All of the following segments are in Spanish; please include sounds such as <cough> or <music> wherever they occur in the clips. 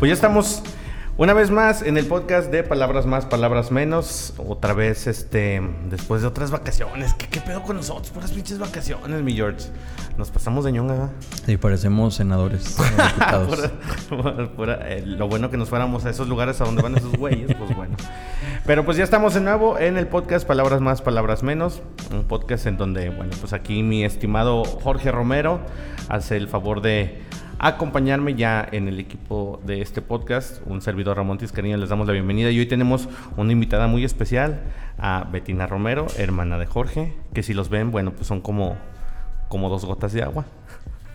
Pues ya estamos una vez más en el podcast de Palabras Más, Palabras Menos. Otra vez, este, después de otras vacaciones. ¿Qué, qué pedo con nosotros? Puras pinches vacaciones, mi George. Nos pasamos de ñonga, ¿verdad? Sí, parecemos senadores. <laughs> Pura- pura- eh, lo bueno que nos fuéramos a esos lugares a donde van esos güeyes, pues bueno. Pero pues ya estamos de nuevo en el podcast Palabras Más, Palabras Menos. Un podcast en donde, bueno, pues aquí mi estimado Jorge Romero hace el favor de acompañarme ya en el equipo de este podcast. Un servidor Ramón Tiscarino, les damos la bienvenida. Y hoy tenemos una invitada muy especial, a Betina Romero, hermana de Jorge, que si los ven, bueno, pues son como, como dos gotas de agua.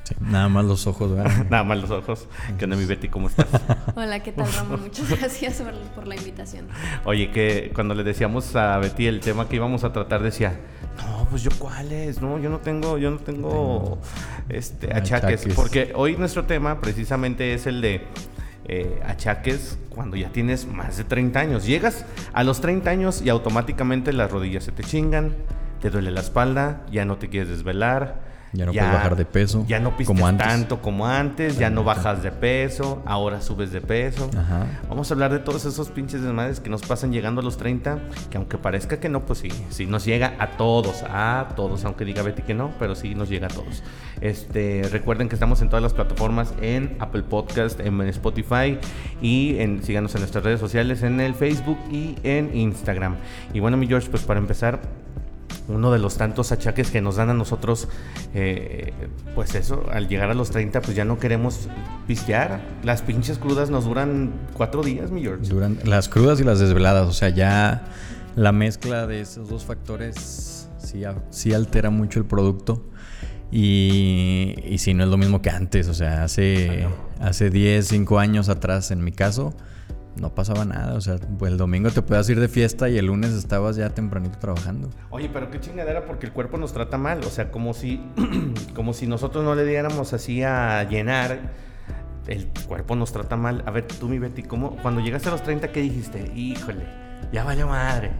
Sí, nada más los ojos, ¿verdad? <laughs> Nada más los ojos. ¿Qué onda, mi Betty? ¿Cómo estás? <laughs> Hola, ¿qué tal, Ramón? Muchas <laughs> gracias por, por la invitación. Oye, que cuando le decíamos a Betty el tema que íbamos a tratar, decía, no, pues yo cuáles, no, yo no tengo, yo no tengo este, achaques. Achaques. Porque hoy nuestro tema precisamente es el de eh, achaques cuando ya tienes más de 30 años. Llegas a los 30 años y automáticamente las rodillas se te chingan, te duele la espalda, ya no te quieres desvelar. Ya no puedes bajar de peso, Ya no pistes como antes. tanto como antes, ya no bajas de peso, ahora subes de peso. Ajá. Vamos a hablar de todos esos pinches desmadres que nos pasan llegando a los 30, que aunque parezca que no, pues sí, sí nos llega a todos, a todos, aunque diga Betty que no, pero sí nos llega a todos. Este, recuerden que estamos en todas las plataformas, en Apple Podcast, en Spotify y en, síganos en nuestras redes sociales, en el Facebook y en Instagram. Y bueno, mi George, pues para empezar, uno de los tantos achaques que nos dan a nosotros, eh, pues eso, al llegar a los 30, pues ya no queremos pistear. Las pinches crudas nos duran cuatro días, mi George. Duran las crudas y las desveladas, o sea, ya la mezcla de esos dos factores sí, altera mucho el producto. Y, y sí, no es lo mismo que antes, o sea, hace, hace 10, 5 años atrás, en mi caso, no pasaba nada. O sea, pues el domingo te podías ir de fiesta y el lunes estabas ya tempranito trabajando. Oye, pero qué chingadera porque el cuerpo nos trata mal. O sea, como si, <clears throat> como si nosotros no le diéramos así a llenar. El cuerpo nos trata mal. A ver, tú, mi Betty, ¿cómo, cuando llegaste a los 30, ¿qué dijiste? Híjole, ya vaya madre.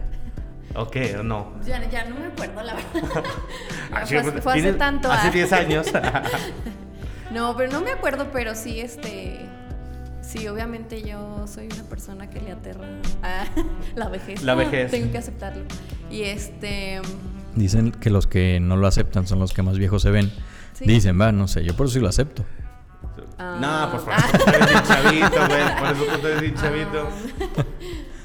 Ok, o no. Ya, ya no me acuerdo, la verdad. <laughs> Ah, fue, fue hace tanto. Hace ah. 10 años. <laughs> <laughs> No, pero no me acuerdo, pero sí, este. Sí, obviamente yo soy una persona que le aterra a <laughs> la vejez. La vejez. Tengo que aceptarlo. Y este. Dicen que los que no lo aceptan son los que más viejos se ven. Sí. Dicen, va, no sé, yo por eso sí lo acepto. ah, no, pues <laughs> por eso tú eres bien chavito, güey. Por eso tú eres bien chavito. Ah. <laughs>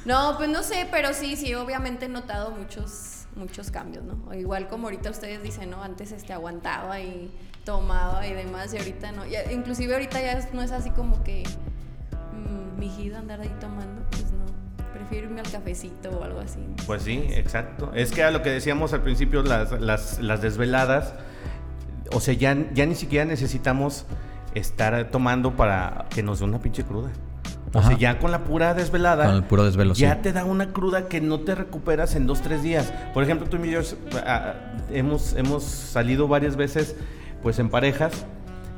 No, pues no sé, pero sí, sí, obviamente he notado muchos, muchos cambios, ¿no? Igual como ahorita ustedes dicen, ¿no? Antes este aguantaba y tomaba y demás, y ahorita no. Ya- inclusive ahorita ya es- no es así como que mi hijita andar ahí tomando, pues no. Prefiero irme al cafecito o algo así. Pues sí, exacto. Es que a lo que decíamos al principio, las, las, las desveladas, o sea, ya, ya ni siquiera necesitamos estar tomando para que nos dé una pinche cruda. O Ajá. sea, ya con la pura desvelada. Con el puro desvelo, Ya sí. te da una cruda que no te recuperas en dos, tres días. Por ejemplo, tú y yo ah, hemos, hemos salido varias veces pues en parejas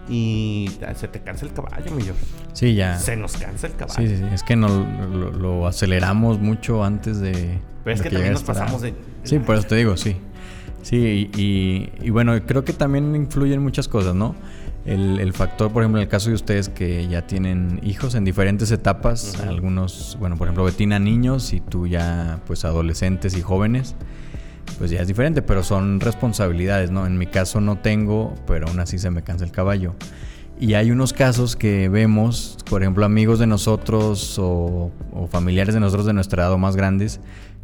y se te cansa el caballo, mi George. Sí, ya. Se nos cansa el caballo. Sí, sí, sí. Es que no, lo, lo aceleramos mucho antes de. Pero es que también nos pasamos de- Sí, por eso te digo, sí. Sí, y, y- y bueno, creo que también influyen muchas cosas, ¿no? El, el factor, por ejemplo, en el caso de ustedes que ya tienen hijos en diferentes etapas, algunos, bueno, por ejemplo, Betina niños y tú ya, pues, adolescentes y jóvenes, pues ya es diferente, pero son responsabilidades, ¿no? En mi caso no tengo, pero aún así se me cansa el caballo. Y hay unos casos que vemos, por ejemplo, amigos de nosotros o, o familiares de nosotros de nuestra edad o más grandes,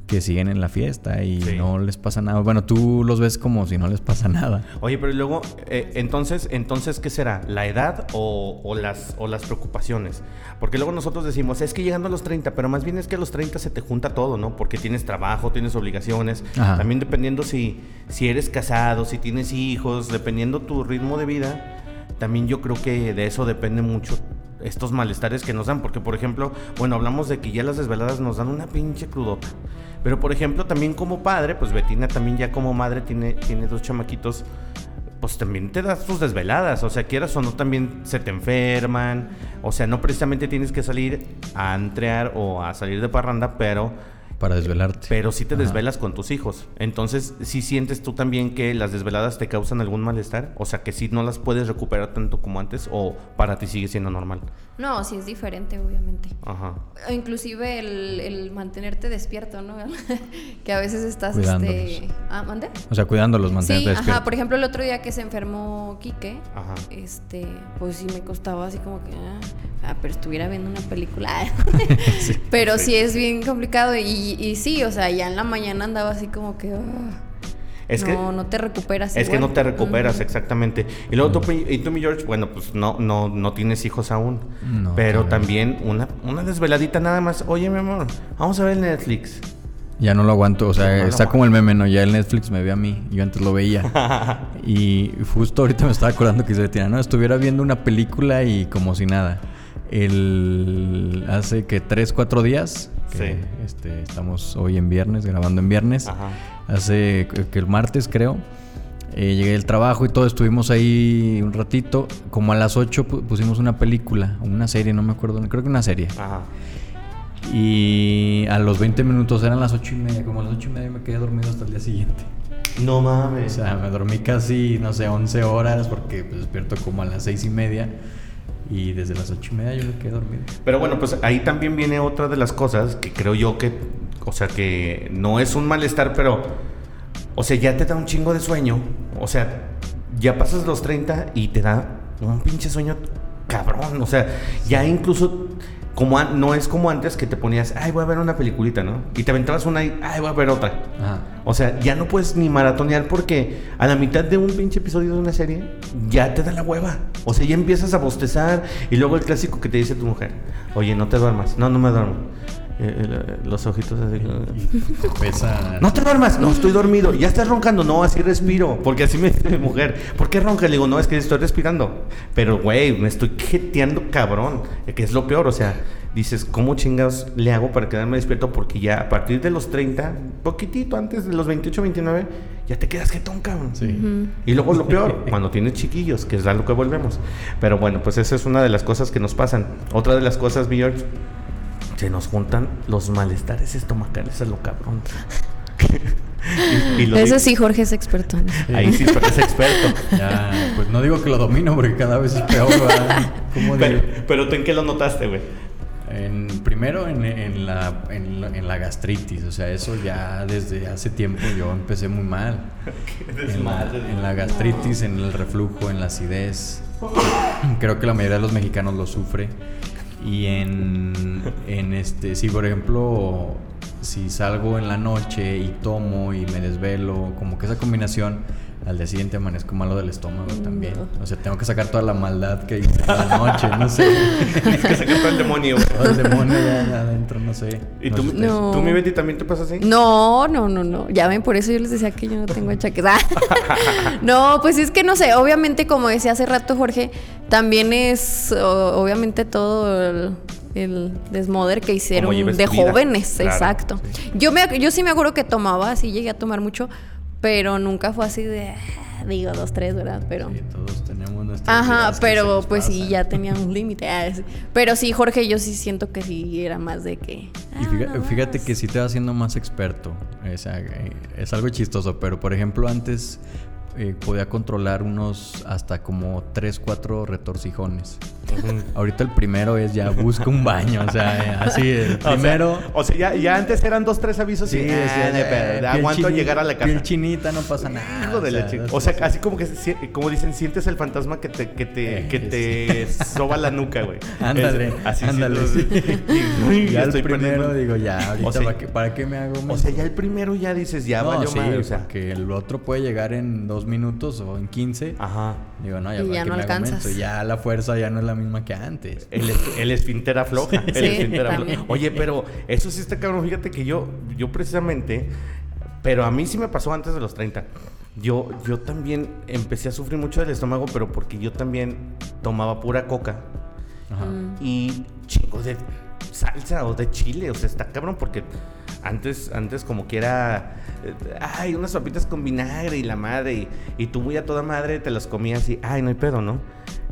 que siguen en la fiesta y Sí. no les pasa nada. Bueno, tú los ves como si no les pasa nada. Oye, pero luego, eh, entonces, entonces, ¿qué será? ¿La edad o, o las, o las preocupaciones? Porque luego nosotros decimos, es que llegando a los 30, pero más bien es que a los 30 se te junta todo, ¿no? Porque tienes trabajo, tienes obligaciones, Ajá. también dependiendo si, si eres casado, si tienes hijos, dependiendo tu ritmo de vida, también yo creo que de eso depende mucho estos malestares que nos dan, porque por ejemplo, bueno, hablamos de que ya las desveladas nos dan una pinche crudota. Pero por ejemplo, también como padre, pues Betina también ya como madre tiene, tiene dos chamaquitos, pues también te das tus desveladas, o sea, quieras o no, también se te enferman, o sea, no precisamente tienes que salir a entrear o a salir de parranda, pero Para desvelarte. Pero sí te Ajá. desvelas con tus hijos. Entonces, ¿sí sientes tú también que las desveladas te causan algún malestar? O sea, que sí no las puedes recuperar tanto como antes o para ti sigue siendo normal. No, sí es diferente, obviamente. Ajá. O Inclusive el, el mantenerte despierto, ¿no? <laughs> que a veces estás Cuidándolos. este. Ah, ¿mande? O sea, cuidándolos, mantenerte Sí, ajá, despierto. por ejemplo, el otro día que se enfermó Quique, Ajá. este, pues sí me costaba así como que, ah, ah, pero estuviera viendo una película. <laughs> pero sí. es bien complicado y, y sí, o sea, ya en la mañana andaba así como que, ah, Es no, que no te recuperas. Es que no te recuperas, exactamente. Y luego tú, y tú, mi George, bueno, pues no, no, no tienes hijos aún. No, pero también una, una desveladita nada más. Oye, mi amor, vamos a ver Netflix. Ya no lo aguanto, o sea, No está como el meme, ¿no? Ya el Netflix me ve a mí, yo antes lo veía. <laughs> y justo ahorita me estaba acordando que se no, estuviera viendo una película y como si nada. El hace que tres, cuatro días, que Sí. este, estamos hoy en viernes, grabando en viernes. Ajá. Hace que el martes, creo. eh, llegué del trabajo y todo, estuvimos ahí un ratito. Como a las 8 pu- pusimos una película, o una serie, no me acuerdo, creo que una serie. Ajá. Y a los 20 minutos eran las 8 y media, como a las 8 y media me quedé dormido hasta el día siguiente. No O mames. sea, me dormí casi, no sé, 11 horas porque pues, despierto como a las 6 y media. Y desde las 8 y media yo me quedé dormido. Pero bueno, pues ahí también viene otra de las cosas que creo yo que, o sea, que no es un malestar, pero, o sea, ya te da un chingo de sueño. O sea, ya pasas los 30 y te da un pinche sueño cabrón. O sea, ya incluso, como no es como antes que te ponías, ay, voy a ver una peliculita, ¿no? Y te aventabas una y, ay, voy a ver otra. Ajá. O sea, ya no puedes ni maratonear porque a la mitad de un pinche episodio de una serie ya te da la hueva. O sea, ya empiezas a bostezar y luego el clásico que te dice tu mujer, oye, no te duermas. No, no me duermo. Eh, eh, los ojitos así. Te <laughs> pesa. No te duermas, no estoy dormido. Ya estás roncando, no, así respiro. Porque así me dice mi mujer. ¿Por qué ronca? Le digo, no, es que estoy respirando. Pero, güey, me estoy jeteando cabrón. eh, Que es lo peor, o sea, dices, ¿cómo chingados le hago para quedarme despierto? Porque ya a partir de los 30, poquitito antes de los 28, 29, ya te quedas jetón, cabrón. Sí. Y luego lo peor, <laughs> cuando tienes chiquillos, que es a lo que volvemos. Pero bueno, pues esa es una de las cosas que nos pasan. Otra de las cosas, mi George, se nos juntan los malestares estomacales a lo cabrón. y, <laughs> y lo Eso digo- sí, Jorge es experto en eso. Ahí sí, pero es experto. Ya, pues no digo que lo domino porque cada vez es peor, ¿verdad? ¿Cómo pero, tú en qué lo notaste, güey. En, primero en, en la, en, la, en la gastritis, o sea, eso ya desde hace tiempo yo empecé muy mal. <laughs> En la, en la gastritis, en el reflujo, en la acidez. Creo que la mayoría de los mexicanos lo sufre. Y en, en este, si por ejemplo, si salgo en la noche y tomo y me desvelo, como que esa combinación, al día siguiente amanezco malo del estómago también. O sea, tengo que sacar toda la maldad que hice en la noche, no sé. Tienes que sacar todo el demonio. <laughs> Todo el demonio ya, adentro, no sé. ¿Y No tú. No. tú, mi Betty, también te pasa así? No, no, no, no. Ya ven, por eso yo les decía que yo no tengo achaques. <laughs> No, pues es que no sé. Obviamente, como decía hace rato Jorge, también es o- obviamente todo el, el desmoder que hicieron de vida. jóvenes. Claro, exacto. Yo, me, yo sí me acuerdo que tomaba, sí llegué a tomar mucho, pero nunca fue así de, digo, dos, tres, ¿verdad? Pero... Sí, todos tenemos nuestras Ajá, pero pues sí, ya tenía un <laughs> límite. ah. Pero sí, Jorge, yo sí siento que sí era más de que. Y ah, fíjate, que sí te va haciendo más experto. Sea, eh, es algo chistoso, pero por ejemplo antes eh, podía controlar unos hasta como 3, 4 retorcijones. Ahorita el primero es ya busca un baño, o sea, eh, así el <laughs> O sea, primero... O sea, ya, ya antes eran dos, tres avisos y Sí, ah, eh, aguanto llegar a la casa. Piel chinita, no pasa nada. Hijo de la sea, O sea, así como que, como dicen, sientes el fantasma que te, que te, que te <laughs> soba la nuca, güey. Ándale, así ándale. <laughs> Uy, ya el primero digo, ya, ahorita O sea, ¿para, qué, para qué me hago? O menso? sea, ya el primero ya dices, ya no, valió sí, madre, o sea. porque el otro puede llegar en dos minutos o en 15. Ajá. Digo, no, ya, Y ya no alcanzas. Ya la fuerza ya no es la misma que antes. El, es- el esfínter afloja. <laughs> el Sí, esfínter afloja. también. Oye, pero eso sí está cabrón. Fíjate que yo, yo precisamente, pero a mí sí me pasó antes de los 30. Yo, yo también empecé a sufrir mucho del estómago, pero porque yo también tomaba pura coca Ajá. Y chingo de salsa o de chile. O sea, está cabrón porque antes, antes como que era, eh, ay, unas papitas con vinagre y la madre. Y, y tú muy a toda madre te las comías y, ay, no hay pedo, ¿no?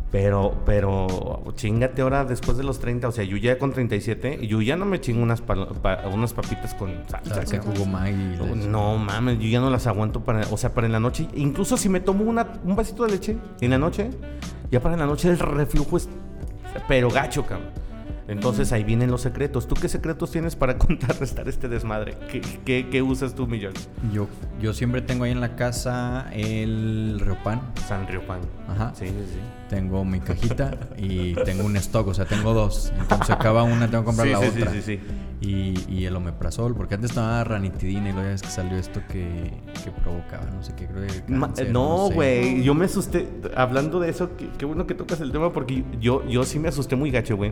Pero, pero, chingate ahora después de los 30. O sea, yo ya con 37, yo ya no me chingo unas, pa- unas papitas con salsa. ¿Sabes qué cabrón. jugo Maggi? y leche? No mames, yo ya no las aguanto para, o sea, para en la noche. Incluso si me tomo una, un vasito de leche en la noche, ya para en la noche el reflujo es, pero gacho, cabrón. Entonces ahí vienen los secretos. ¿Tú qué secretos tienes para <laughs> contrarrestar este desmadre? ¿Qué, qué, qué usas tú, Millón? Yo, yo siempre tengo ahí en la casa el Riopan. San Riopan. Ajá. Sí, sí, sí. Tengo mi cajita y tengo un stock, o sea, tengo dos. Entonces acaba una, tengo que comprar Sí, la sí, sí, otra. sí, sí. Y, y el omeprazol, porque antes estaba ranitidina y luego ya ves que salió esto que, que provocaba, no sé qué, creo que Ma- cáncer, no, sé. güey, yo me asusté. Hablando de eso, qué, qué bueno que tocas el tema porque yo, yo sí me asusté muy gacho, güey.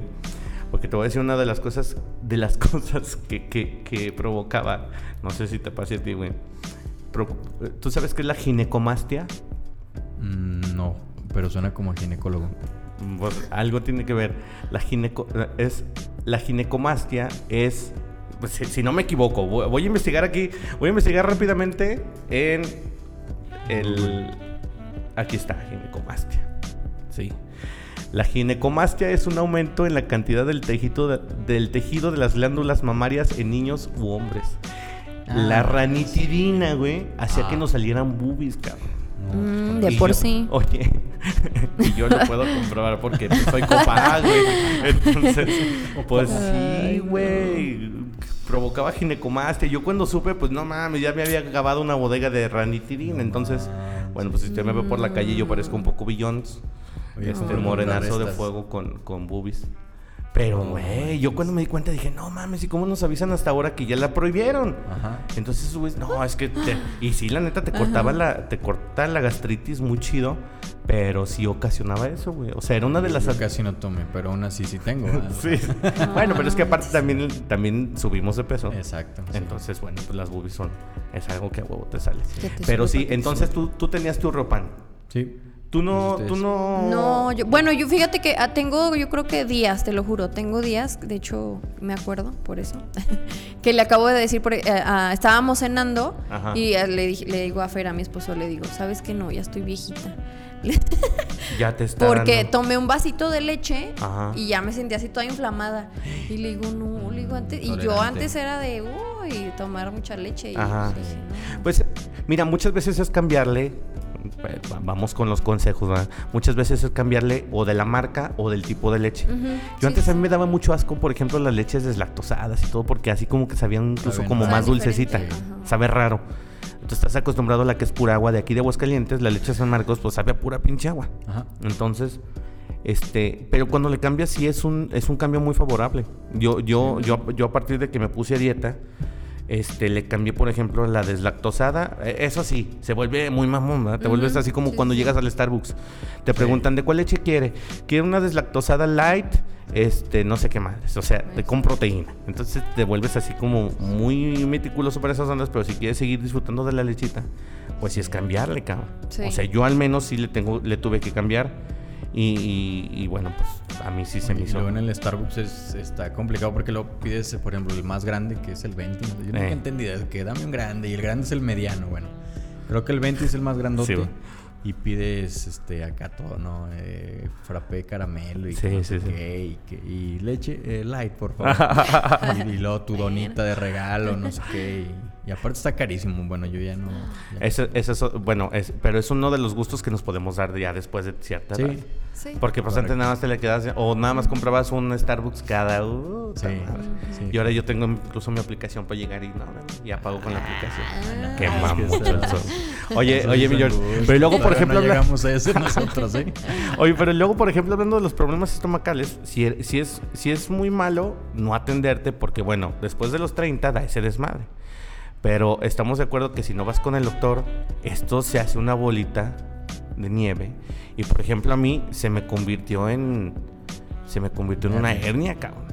Porque te voy a decir una de las cosas, de las <laughs> cosas que, que, que provocaba. No sé si te pase a ti, güey. Pro- ¿Tú sabes qué es la ginecomastia? Mm, no, pero suena como a ginecólogo. Pues, algo tiene que ver. La gineco es la ginecomastia es pues, si, si no me equivoco, voy, voy a investigar aquí, voy a investigar rápidamente en el aquí está ginecomastia. Sí. La ginecomastia es un aumento en la cantidad del tejido de, del tejido de las glándulas mamarias en niños u hombres. la Ah, ranitidina, güey, hacía Ah. que nos salieran boobies, cabrón. No, Mm, pues, de por yo- sí. Oye, y yo lo puedo comprobar porque soy copa, güey. Entonces, pues sí, güey. Provocaba ginecomastia. Yo cuando supe, pues no mames, ya me había acabado una bodega de ranitidina. Entonces, bueno, pues si usted me ve por la calle, yo parezco un poco Billions. Oye, Este ¿cómo morenazo de fuego con, con boobies. Pero, güey, yo cuando me di cuenta dije, no mames, ¿y cómo nos avisan hasta ahora que ya la prohibieron? Ajá. Entonces, güey, no, es que te, y sí, la neta te cortaba la te corta la gastritis muy chido, pero sí ocasionaba eso, güey. O sea, era una de las Yo casi no tomé, pero aún así sí tengo. <laughs> Sí. bueno, pero es que aparte también también subimos de peso. Exacto. sí. Entonces, bueno, pues las boobies son es algo que a huevo te sale. Pero sí, entonces tú, tú tenías tu ropan. Sí. Tú no tú no No, yo, bueno, yo fíjate que ah, tengo, yo creo que días, te lo juro, tengo días, de hecho me acuerdo por eso, <laughs> que le acabo de decir, por- eh, ah, estábamos cenando Ajá. y eh, le, dije- le digo a Fer, a mi esposo, le digo, ¿sabes qué? No, ya estoy viejita. <laughs> ya te <laughs> está Porque dando- tomé un vasito de leche Ajá. y ya me sentí así toda inflamada. Y le digo, no, le digo antes. Y yo antes era de, uy, tomar mucha leche. Y Ajá. dije, no. Pues mira, muchas veces es cambiarle, vamos con los consejos, ¿verdad? muchas veces es cambiarle o de la marca o del tipo de leche. Yo sí, antes a mí me daba mucho asco, por ejemplo, las leches deslactosadas y todo, porque así como que sabían incluso como más dulcecita, sabe raro. Entonces estás acostumbrado a la que es pura agua de aquí de Aguascalientes, la leche de San Marcos, pues sabe a pura pinche agua. Ajá. Entonces, este, pero cuando le cambias sí es un, es un cambio muy favorable. Yo, yo, yo, yo a partir de que me puse a dieta, este, le cambié, por ejemplo, la deslactosada. Eh, Eso sí, se vuelve muy mamón, ¿verdad? Te vuelves Ujú, así como sí, cuando sí. llegas al Starbucks. Te preguntan, ¿de cuál leche quiere? ¿Quiere una deslactosada light? Este, no sé qué más. O sea, de, con proteína. Entonces te vuelves así como muy meticuloso para esas ondas, pero si quieres seguir disfrutando de la lechita, pues sí es cambiarle, cabrón. O sea, yo al menos sí le tengo, le tuve que cambiar. Y, y- y bueno, pues a mí sí se me hizo. luego en el Starbucks es- está complicado porque lo pides, por ejemplo, el más grande, que es el 20. ¿no? Yo nunca Eh. entendí eso, que dame un grande y el grande es el mediano. Bueno, creo que el 20 es el más grandote. Sí, y pides este acá todo, ¿no? Eh, frappé caramelo y, Sí, que sí, y, que- y leche eh, light, por <laughs> favor. y, luego tu donita de regalo, no sé qué. Y, aparte está carísimo. Bueno, yo ya no. ya- Ese, ese es, bueno, es, pero es uno de los gustos que nos podemos dar ya después de cierta edad. Sí. Porque pues Correcto. antes nada más te le quedas, o nada más comprabas un Starbucks cada... uh, Sí, madre. sí. Y ahora yo tengo incluso mi aplicación para llegar y no, y apago con la aplicación. Ah. Qué Es que mamón. <laughs> Oye, oye, mi George, pero luego, por ejemplo, no llegamos a ese <laughs> nosotros, ¿eh? Oye, pero luego, por ejemplo, hablando de los problemas estomacales, si, er- si, es, si es muy malo no atenderte, porque bueno, después de los 30 da ese desmadre. Pero estamos de acuerdo que si no vas con el doctor, esto se hace una bolita de nieve. Y por ejemplo, a mí se me convirtió en. Se me convirtió en una Hernia. cabrón.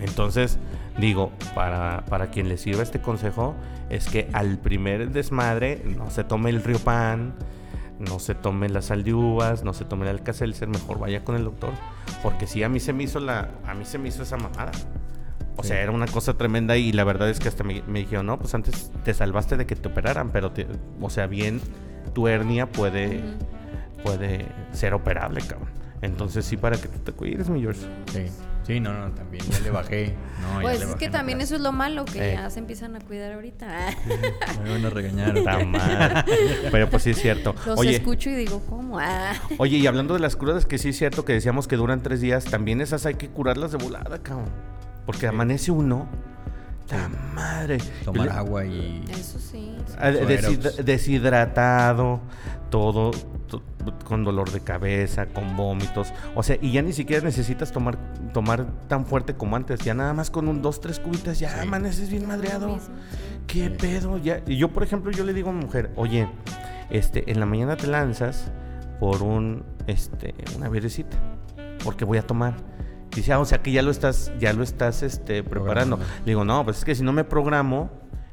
Entonces, digo, para, para quien le sirva este consejo, es que al primer desmadre no se tome el río pan, no se tome la sal de uvas, no se tome el alcacelser, mejor vaya con el doctor. Porque sí, a mí se me hizo la, a mí se me hizo esa mamada. O Sí. sea, era una cosa tremenda y la verdad es que hasta me, me dijeron, no, pues antes te salvaste de que te operaran, pero, te- o sea, bien, tu hernia puede, puede ser operable, cabrón. Entonces sí, para que tú te cuides, mi George. Sí. Sí, no, no, también ya le bajé. No, ya pues le es que también eso es lo malo, que Eh. ya se empiezan a cuidar ahorita. Me van a regañar. Está mal. Pero pues sí es cierto. Los Oye, escucho y digo, ¿cómo? Ah. oye, y hablando de las crudas, que sí es cierto que decíamos que duran tres días, también esas hay que curarlas de volada, cabrón. Porque amanece uno. ¡La madre! Tomar agua y. Eso sí. Ah, deshid- deshidratado, todo, to- con dolor de cabeza, con vómitos. O sea, y ya ni siquiera necesitas tomar, tomar tan fuerte como antes. Ya nada más con un dos, tres cubitas ya Sí. amaneces bien madreado. ¿Qué Sí. pedo? Ya, y yo, por ejemplo, yo le digo a mi mujer, oye, este, en la mañana te lanzas por un, este, una bebecita, porque voy a tomar. Dice, ah, o sea que ya lo estás, ya lo estás, este, preparando. Programando. Le digo, no, pues es que si no me programo,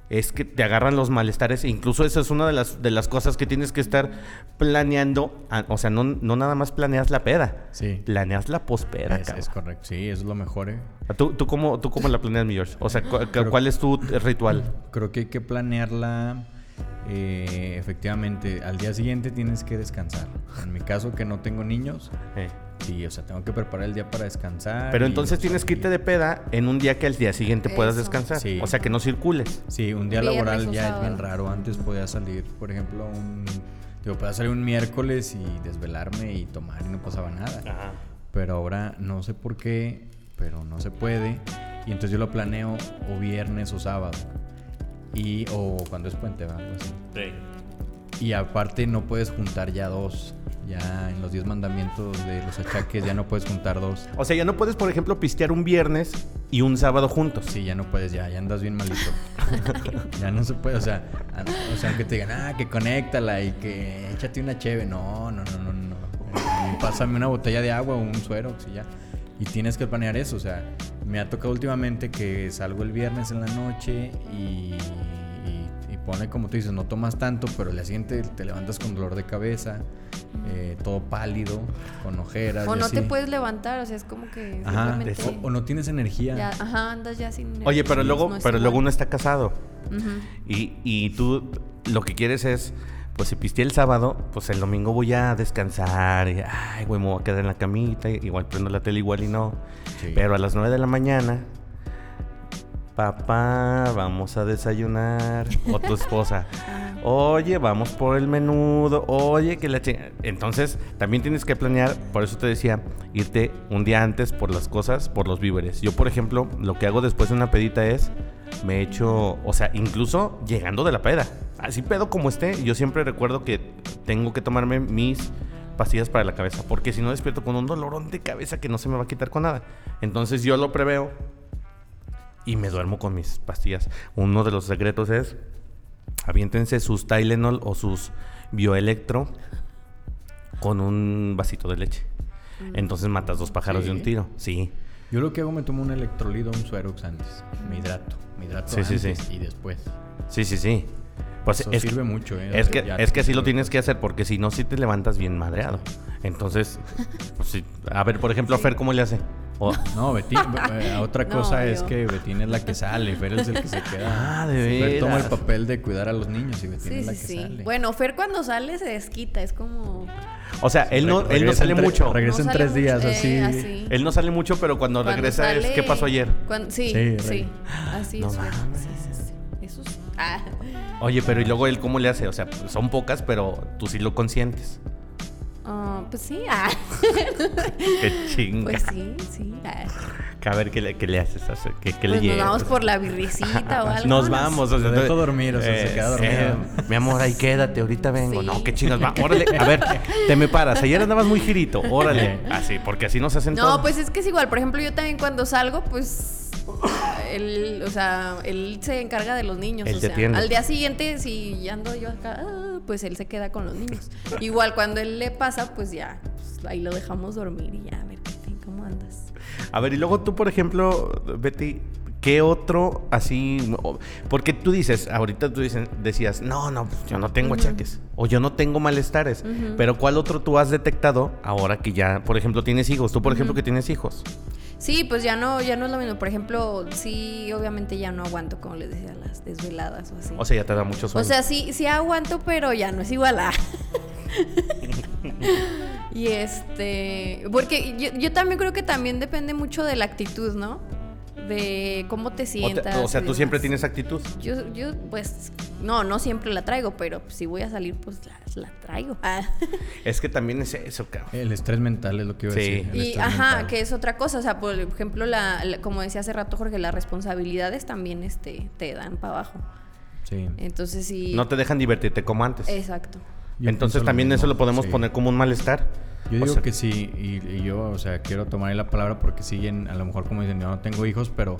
es que te agarran los malestares. E incluso esa es una de las, de las cosas que tienes que estar planeando. Ah, O sea, no, no nada más planeas la peda, Sí. planeas la pospera, Es, es correcto. Sí, es lo mejor, ¿eh? ¿Tú, tú, cómo, ¿Tú cómo la planeas, mi George? O sea, cu- cu- Creo- ¿cuál es tu ritual? <clears throat> Creo que hay que planearla. eh, efectivamente, al día siguiente tienes que descansar. En mi caso, que no tengo niños, Eh. Sí, o sea, tengo que preparar el día para descansar. Pero entonces tienes que irte de peda en un día que al día siguiente puedas descansar. Sí. O sea, que no circules. Sí, un día Viernes laboral ya es bien raro. Antes podía salir, por ejemplo, un. Digo, podía salir un miércoles y desvelarme y tomar y no pasaba nada. Pero ahora no sé por qué, pero no se puede. Y entonces yo lo planeo o viernes o sábado. Y, o cuando es puente, algo así. Y aparte no puedes juntar ya dos. Ya en los 10 mandamientos de los achaques ya no puedes juntar dos. O sea, ya no puedes, por ejemplo, pistear un viernes y un sábado juntos. Sí, ya no puedes, ya, ya andas bien malito. <laughs> ya no se puede, o sea, o sea, aunque te digan, ah, que conéctala y que échate una cheve. No, no, no, no, no. Eh, Pásame una botella de agua o un suero, y ya. Y tienes que planear eso, o sea, me ha tocado últimamente que salgo el viernes en la noche y, y, y pone como tú dices, no tomas tanto, pero el día siguiente te levantas con dolor de cabeza, eh, todo pálido, con ojeras. O y no te puedes levantar, o sea, es como que Ajá, simplemente o, o no tienes energía. ya, ajá, andas ya sin Oye, pero luego, no pero luego uno está casado. Ujú. Y, y tú lo que quieres es, pues si pisteé el sábado, pues el domingo voy a descansar. Y, ay, güey, me voy a quedar en la camita. Igual prendo la tele, igual y no. Sí. Pero a las 9 de la mañana, papá, vamos a desayunar. O tu esposa, oye, vamos por el menudo. Oye, que la chinga-". Entonces, también tienes que planear, por eso te decía, irte un día antes por las cosas, por los víveres. Yo, por ejemplo, lo que hago después de una pedita es, me echo, o sea, incluso llegando de la peda. Así pedo como esté, yo siempre recuerdo que tengo que tomarme mis pastillas para la cabeza, porque si no despierto con un dolorón de cabeza que no se me va a quitar con nada. Entonces yo lo preveo y me duermo con mis pastillas. Uno de los secretos es aviéntense sus Tylenol o sus Bioelectro con un vasito de leche. Entonces matas dos pájaros de un ¿Sí? tiro. Sí. Yo lo que hago me tomo un electrolito o un suerox antes. Me hidrato. Me hidrato Sí, sí, antes sí. y después. Sí, sí, sí. Pues Eso es, sirve mucho, ¿eh? Es que, Ya es que así lo tienes que hacer, porque si no, sí te levantas bien madreado. Entonces, pues, sí. a ver, por ejemplo, Fer, ¿cómo le hace? O- No, Betín, <laughs> eh, otra No, cosa es yo. que Betín es la que sale, Fer es el que se queda. Ah, de Fer toma el papel de cuidar a los niños y Betín Sí, es la sí, que sí. sale. Bueno, Fer cuando sale se desquita, es como... o sea, él no, Re- él no sale mucho. regresa en tres mucho, días, eh, así. Él no sale mucho, pero cuando, Cuando regresa es ¿qué pasó ayer? cuan- sí, Sí, sí, Así No es. Fer. mames. Sí, sí, sí. Eso sí. Ah. Oye, pero ¿y luego él cómo le hace? O sea, son pocas, pero tú sí lo consientes. Ah, pues sí. Ah. <laughs> Qué chinga. Pues sí, sí. Ah. A ver, ¿qué le, qué le haces? ¿Qué, qué le Pues nos llevas? vamos por la birricita o <laughs> algo. Nos ¿no? vamos. O sea, dejo entonces- dormir, o sea, se queda dormido. mi amor, ahí quédate, ahorita vengo. Sí. No, qué chingas. Va, órale, a ver, te me paras. Ayer andabas muy girito, órale. <laughs> Así, porque así nos hacen No, todos. pues es que es igual. Por ejemplo, yo también cuando salgo, pues. Él, o sea, él se encarga de los niños. Él o sea, al día siguiente, si ando yo acá, ah, pues él se queda con los niños. Igual cuando él le pasa, pues ya, pues, ahí lo dejamos dormir y ya, a ver cómo andas. A ver, y luego tú, por ejemplo, Betty, ¿qué otro así? Porque tú dices, ahorita tú dices, decías, no, no, pues yo no tengo achaques o yo no tengo malestares. Pero ¿cuál otro tú has detectado ahora que ya, por ejemplo, tienes hijos? Tú, por ejemplo, que tienes hijos. Sí, pues ya no, ya no es lo mismo. Por ejemplo, sí, obviamente ya no aguanto, como les decía, las desveladas o así. O sea, ya te da mucho sueño. O sea, sí, sí aguanto, pero ya no es igual a. <laughs> Y este, porque yo, yo también creo que también depende mucho de la actitud, ¿no? De cómo te O, te- sientas. o sea, tú siempre tienes actitud. Yo, yo, pues, no, no siempre la traigo, pero si voy a salir, pues la, la traigo. Ah. <laughs> Es que también es eso, cabrón. El estrés mental es lo que iba a Sí. decir. el Y, ajá, mental. que es otra cosa. O sea, por ejemplo, la, la- como decía hace rato Jorge, las responsabilidades también este, te dan para abajo. Sí. Entonces, sí. No te dejan divertirte como antes. Exacto. Yo Entonces también mismo, eso lo podemos sí. poner como un malestar. Yo O digo sea, que sí, y, y yo, o sea, quiero tomar ahí la palabra porque siguen, a lo mejor como dicen, yo no tengo hijos, pero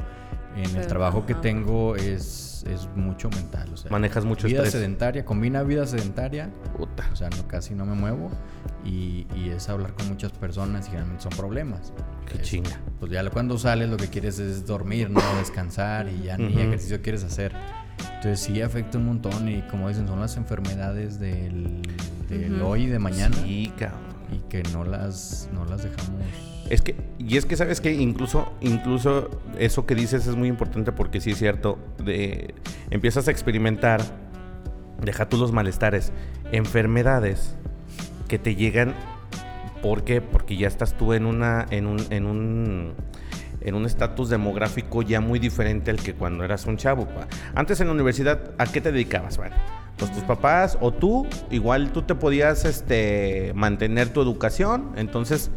en el Pero, trabajo que tengo es, es mucho mental. O sea, Manejas mucho vida estrés. sedentaria, combina vida sedentaria, Puta. o sea, no, casi no me muevo, y, y es hablar con muchas personas y generalmente son problemas. Qué Es- chinga. Pues ya cuando sales lo que quieres es dormir, ¿no? Descansar y ya ni Ujú. ejercicio quieres hacer. Entonces sí afecta un montón y como dicen, son las enfermedades del, del Ujú. hoy y de mañana Sí, cabrón. Y que no las, no las dejamos. Es que, y es que sabes que incluso, incluso eso que dices es muy importante porque sí es cierto. De, empiezas a experimentar, deja tú los malestares, enfermedades que te llegan. ¿Por qué? Porque ya estás tú en una, en en un, en un estatus demográfico ya muy diferente al que cuando eras un chavo. pa. Antes en la universidad, ¿a qué te dedicabas? Bueno, pues tus papás o tú, igual tú te podías este, mantener tu educación, entonces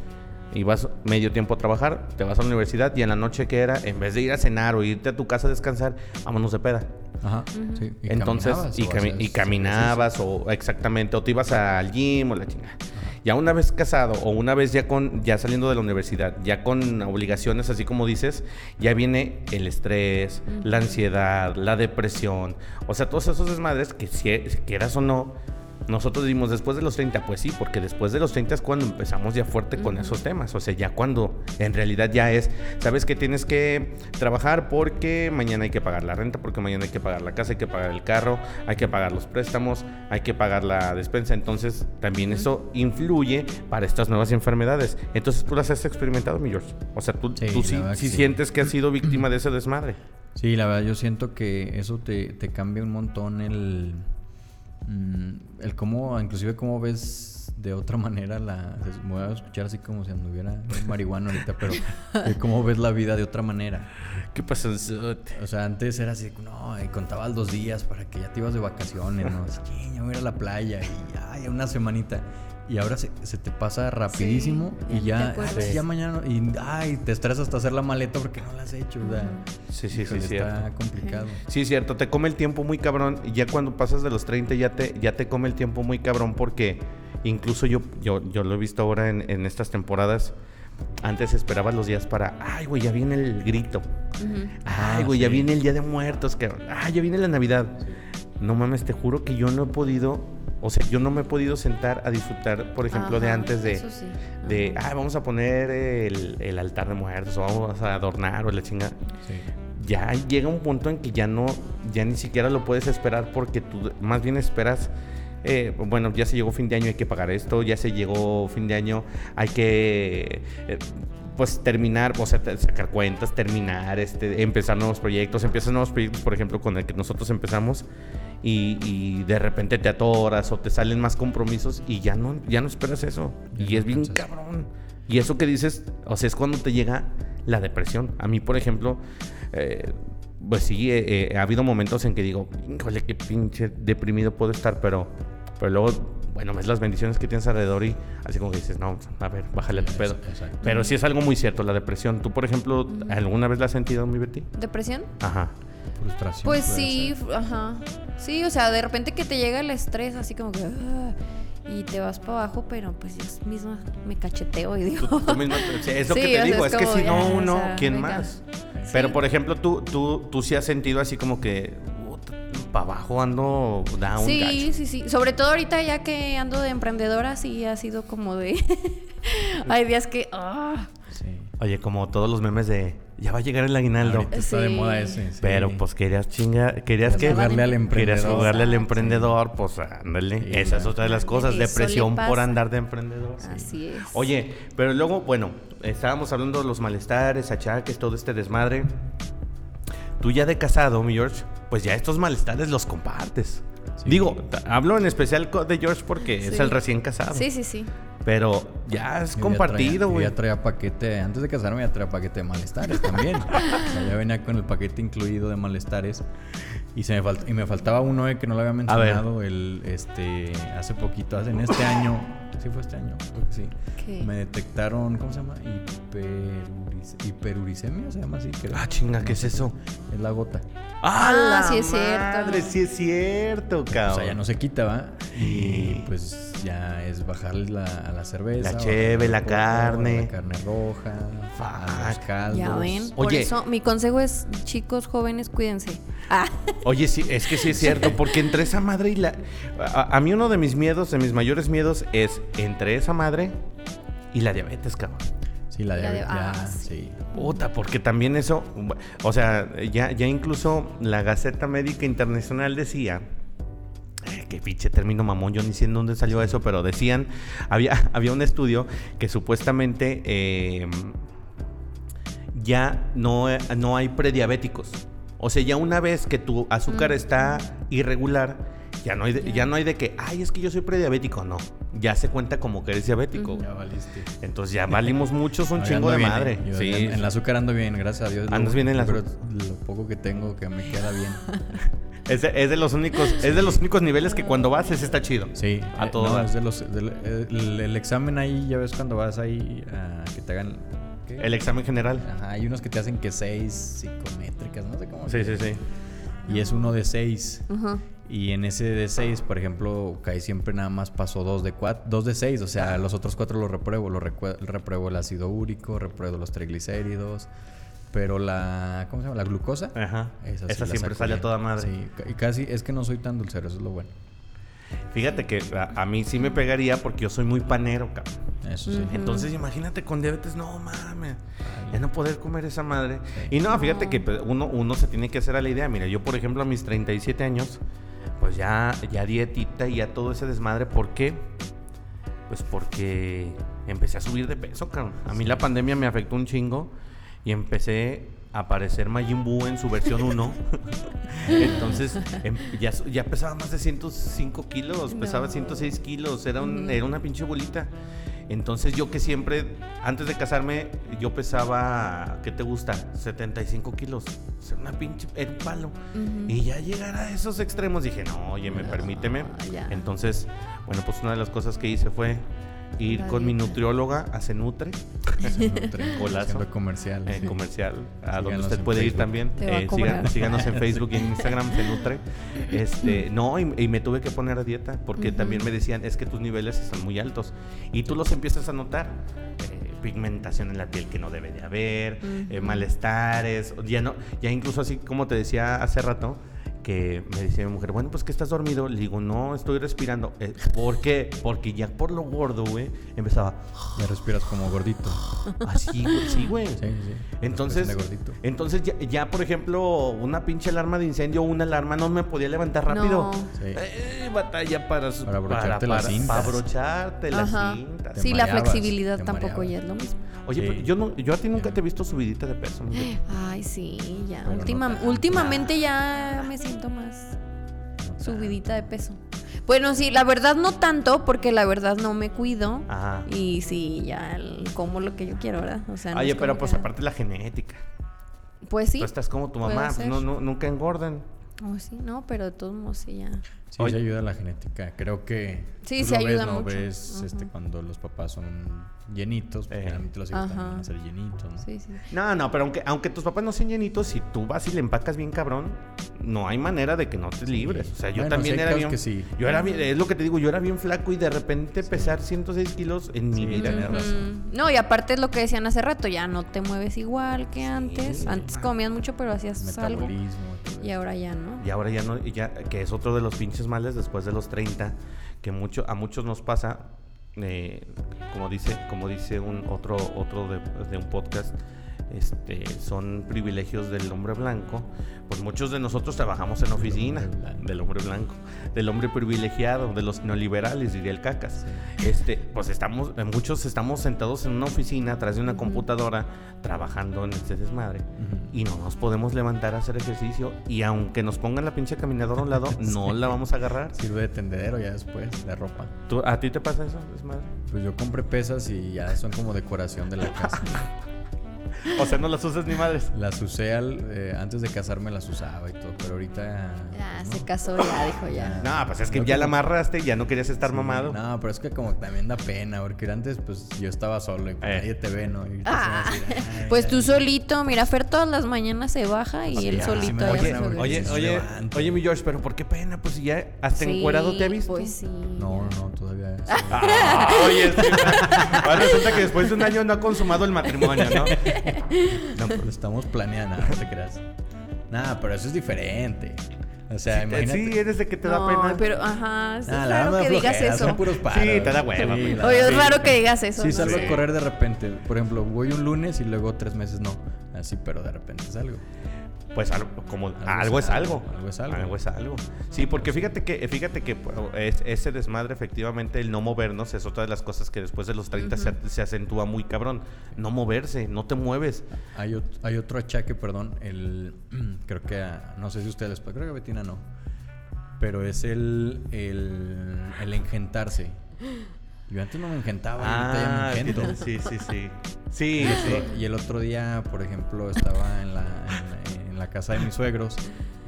ibas medio tiempo a trabajar, te vas a la universidad y en la noche que era, en vez de ir a cenar o irte a tu casa a descansar, vámonos de peda. Ajá. sí, y Entonces, caminabas y, cami- y caminabas, o exactamente, o te ibas al gym o la chingada. Ya una vez casado, o una vez ya con, ya saliendo de la universidad, ya con obligaciones, así como dices, ya viene el estrés, la ansiedad, la depresión. O sea, todos esos desmadres que si quieras o no, nosotros dimos después de los 30, pues sí, porque después de los 30 es cuando empezamos ya fuerte con esos temas. O sea, ya cuando en realidad ya es, sabes que tienes que trabajar porque mañana hay que pagar la renta, porque mañana hay que pagar la casa, hay que pagar el carro, hay que pagar los préstamos, hay que pagar la despensa. Entonces, también eso influye para estas nuevas enfermedades. Entonces, tú las has experimentado, mi George. O sea, tú Sí, tú la sí, verdad sí que sí. sientes que has sido víctima de ese desmadre. Sí, la verdad yo siento que eso te, te cambia un montón el, mm, el cómo, inclusive cómo ves de otra manera la... Me voy a escuchar así como si anduviera marihuana ahorita, pero cómo ves la vida de otra manera. ¿Qué pasa? O sea, antes era así, no, y contabas dos días para que ya te ibas de vacaciones, ¿no? Así, "Chin, ya voy a ir a la playa y ya, ya una semanita. Y ahora se, se te pasa rapidísimo Sí, y ya ya, mañana, y ay, te estresas hasta hacer la maleta porque no la has hecho, o sea, Sí, sí, sí, cierto. está complicado. Sí, es cierto, te come el tiempo muy cabrón. Y ya cuando pasas de los 30 ya te, ya te come el tiempo muy cabrón porque incluso yo, yo, yo lo he visto ahora en, en estas temporadas. Antes esperabas los días para, ay, güey, ya viene el grito. Ay, Ah, güey, ya sí. viene el Día de Muertos, cabrón. Ay, ya viene la Navidad. No mames, te juro que yo no he podido, o sea, yo no me he podido sentar a disfrutar, por ejemplo, de antes de, eso sí. de, ah, vamos a poner el, el altar de muertos o vamos a adornar o la chingada Sí. ya llega un punto en que ya no, ya ni siquiera lo puedes esperar porque tú más bien esperas, eh, bueno, ya se llegó fin de año, hay que pagar esto, ya se llegó fin de año, hay que, eh, pues terminar, o sea, sacar cuentas, terminar, este, empezar nuevos proyectos, empiezas nuevos proyectos, por ejemplo, con el que nosotros empezamos y, y de repente te atoras o te salen más compromisos y ya no, ya no esperas eso y es bien cabrón. Y eso que dices, o sea, es cuando te llega la depresión. A mí, por ejemplo, eh, pues sí, eh, eh, ha habido momentos en que digo, híjole, qué pinche deprimido puedo estar, pero, pero luego, bueno, ves las bendiciones que tienes alrededor y así como que dices, no, a ver, bájale tu pedo. Exacto. Pero sí es algo muy cierto, la depresión. ¿Tú, por ejemplo, alguna vez la has sentido, mi Betty? ¿Depresión? Ajá. Frustración. Pues sí, ser. ajá. Sí, o sea, de repente que te llega el estrés, así como que. ah, y te vas para abajo, pero pues yo misma me cacheteo y digo. Tú misma- sí, es lo <laughs> Sí, que te digo, es es, que si no o uno, sea, ¿quién más? Pero, por ejemplo, tú, tú, tú sí has sentido así como que para abajo ando down, Sí, gacho. sí, sí. Sobre todo ahorita ya que ando de emprendedora, sí ha sido como de. <laughs> Hay días que. ah, Sí. Oye, como todos los memes de ya va a llegar el aguinaldo. Ahorita está de moda ese. sí. Pero pues querías chinga, querías Pues que jugarle al querías emprendedor. jugarle al emprendedor, pues ándale. Sí, Esa es otra de las cosas, depresión por andar de emprendedor. Así es. Oye, pero luego, bueno, estábamos hablando de los malestares, achaques, todo este desmadre. Tú ya de casado, mi George, pues ya estos malestares los compartes. Sí. Digo, hablo en especial de George porque es el recién casado. Sí, sí, sí. Pero ya es compartido, güey. yo Ya traía paquete, antes de casarme ya traía paquete de malestares también. <laughs> O sea, ya venía con el paquete incluido de malestares. Y, se me falt- y me faltaba uno eh, que no lo había mencionado el, este, hace poquito, hace en este año. Sí fue este año, creo que sí. ¿Qué? Me detectaron, ¿cómo se llama? Hiperurice- hiperuricemia, se llama así. creo. Ah, chinga, ¿qué No es eso? Es la gota. ¡Ah, Ah, la sí es cierto. madre! Sí es cierto, cabrón. O sea, ya no se quita, ¿va? Y pues ya es bajarle la, a la cerveza. La cheve, la carne. La carne roja. A los caldos. Ya ven. Por Oye. eso mi consejo es, chicos jóvenes, cuídense. Ah, Oye, sí, es que sí es cierto, porque entre esa madre y la... A, a mí uno de mis miedos, de mis mayores miedos, es entre esa madre y la diabetes, cabrón. Sí, la La de- diabetes. ya, ah, sí. Puta, porque también eso... O sea, ya, ya incluso la Gaceta Médica Internacional decía... eh, Qué pinche término mamón, yo ni sé en dónde salió eso, pero decían, había, <laughs> había un estudio que supuestamente eh, ya no, no hay prediabéticos. O sea, ya una vez que tu azúcar está irregular, ya no, hay de, ya no hay de que, ay, es que yo soy prediabético. No, ya se cuenta como que eres diabético. Ya valiste. Entonces ya valimos muchos un chingo de bien, madre. eh. Yo Sí, en, en el azúcar ando bien, gracias a Dios. Andas Lo- bien en la pero azúcar. Lo poco que tengo que me queda bien. <laughs> es, de, es de los únicos, es de los únicos niveles que cuando vas ese está chido. Sí. A eh, todo no, dar. es de los, el, el examen ahí, ya ves cuando vas ahí a que te hagan... ¿qué? El examen general. Ajá, hay unos que te hacen que seis psicométricas, no sé cómo. Sí, sí, sí. Y es uno de seis. ajá. Y en ese de 6, por ejemplo, Kai siempre nada más pasó dos de cuatro, dos de 6, o sea, los otros cuatro los repruebo, lo recue- repruebo el ácido úrico, repruebo los triglicéridos, pero la ¿cómo se llama? La glucosa. Ajá. Esa, sí Esa la siempre sale a toda madre. Sí, y casi es que no soy tan dulcero, eso es lo bueno. Fíjate que a, a mí sí me pegaría porque yo soy muy panero, cabrón. Eso sí. Entonces imagínate con diabetes, no mames, ya no poder comer esa madre. Y no, fíjate que pues, uno, uno se tiene que hacer a la idea. Mira, yo por ejemplo a mis 37 años, pues ya, ya dietita y ya todo ese desmadre. ¿Por qué? Pues porque empecé a subir de peso, cabrón. A mí la pandemia me afectó un chingo y empecé a parecer Majin Buu en su versión 1. <laughs> Entonces em- ya, ya pesaba más de 105 kilos, pesaba No. 106 kilos, era, un- era una pinche bolita. Entonces yo que siempre, antes de casarme, yo pesaba, ¿qué te gusta? 75 kilos. O sea, una pinche, era un palo. Y ya llegar a esos extremos dije, no, oye, me No, permíteme. ya. Entonces, bueno, pues una de las cosas que hice fue ir con mi nutrióloga a Cenutre, <laughs> Golazo. Golazo. comercial. eh, sí. comercial, a donde usted puede ir también. Eh, síganos en Facebook y en <laughs> Instagram, Cenutre. Este, no, y, y me tuve que poner a dieta porque también me decían, es que tus niveles están muy altos. Y tú los empiezas a notar. eh, pigmentación en la piel que no debe de haber, eh, Ujú. malestares, ya no, ya incluso así como te decía hace rato, que me decía mi mujer, bueno, pues que estás dormido. Le digo, no, estoy respirando. Eh, ¿Por qué? Porque ya por lo gordo, güey, empezaba Ya respiras como gordito. así, güey, sí, güey. Sí, sí. Entonces, entonces ya, ya, por ejemplo, una pinche alarma de incendio, una alarma no me podía levantar rápido. No. Sí. Eh, batalla para su- Para abrocharte las cintas. Para abrocharte las Ajá. cintas. Te Sí, la flexibilidad tampoco mareabas. ya es lo mismo. Oye, Sí. pero yo, no, yo a ti nunca te he visto subidita de peso. mi Ay, sí, ya. No Última- últimamente ya me siento más subidita de peso. Bueno, sí, la verdad no tanto, porque la verdad no me cuido. Ajá. Y sí, ya el- como lo que yo quiero, ¿verdad? O sea, no Oye, pero pues que- aparte la genética. Pues sí. Tú estás como tu mamá, pues, no, no, nunca engordan. Oh, sí, no, pero de todos modos sí ya. Sí, Oye. se ayuda la genética. Creo que. Sí, tú sí lo ves, ayuda ¿no? mucho. Ves este, cuando los papás son llenitos, pues Eh. generalmente los hijos también Ajá. van a ser llenitos, ¿no? Sí, sí. No, no, pero aunque, aunque tus papás no sean llenitos, si tú vas y le empacas bien cabrón, no hay manera de que no te libres. O sea, yo Bueno, también era bien. que sí. Yo era bien, es lo que te digo, yo era bien flaco y de repente pesar 106 kilos en mi vida. razón. No, y aparte es lo que decían hace rato, ya no te mueves igual que antes. Antes comías mucho, pero hacías algo. Y ahora ya no. Y ahora ya no, y ya, que es otro de los pinches males después de los 30, que mucho, a muchos nos pasa, eh, como dice, como dice un otro, otro de, de un podcast, este, son privilegios del hombre blanco, pues muchos de nosotros trabajamos en oficina del hombre blanco, del hombre privilegiado, de los neoliberales, diría el cacas. Este, pues estamos, muchos estamos sentados en una oficina atrás de una computadora trabajando en este desmadre y no nos podemos levantar a hacer ejercicio y aunque nos pongan la pinche caminadora a un lado, <laughs> no la vamos a agarrar. Sirve de tendedero ya después, de ropa. ¿Tú- ¿A ti te pasa eso, desmadre? Pues yo compré pesas y ya son como decoración de la casa. <laughs> O sea, no las usas ni madres. Las usé al, eh, antes de casarme, las usaba y todo, pero ahorita. Ya, pues, se no. casó, ya dijo ya. No, pues es que No, ya la amarraste y ya no querías estar mamado. No, pero es que como también da pena, porque antes pues yo estaba solo y pues, Eh. nadie te ve, ¿no? Y Ah, se ay, <laughs> pues tú ay. solito, mira, Fer todas las mañanas se baja y él solito sí se Oye, se oye, oye, mi George, pero ¿por qué pena? Pues si ya hasta Sí, encuerado te ha visto. Pues sí. No, no, todavía. <laughs> sí. Ah, oye, ahora resulta que después de un año no ha consumado el matrimonio, ¿no? <laughs> <laughs> No, pero lo estamos planeando, no te creas. Nada, pero eso es diferente. O sea, Sí, imagínate. Sí, eres de que te da no, pena. pero ajá, es Ah, la raro que digas flojera, eso. Son puros paros. Sí, te da hueva, Sí, pues. la Oye, es raro que digas eso. Sí, ¿no? salgo Sí. a correr de repente. Por ejemplo, voy un lunes y luego tres meses no. Así, pero de repente salgo. Pues algo, como Algo algo, es algo. algo, algo es algo. Algo es algo. Sí, porque fíjate que, fíjate que pues, es- ese desmadre, efectivamente, el no movernos es otra de las cosas que después de los 30 se, se acentúa muy cabrón. No moverse, no te mueves. Hay, ot- hay otro achaque, perdón. El, <clears throat> creo que, a- no sé si ustedes les creo que a Betina no. Pero es el, el, el engentarse. Yo antes no me engentaba ahorita ya me engento. Ah, sí, sí, sí. Sí, sí. Y el otro día, por ejemplo, estaba en la, en la, casa de mis suegros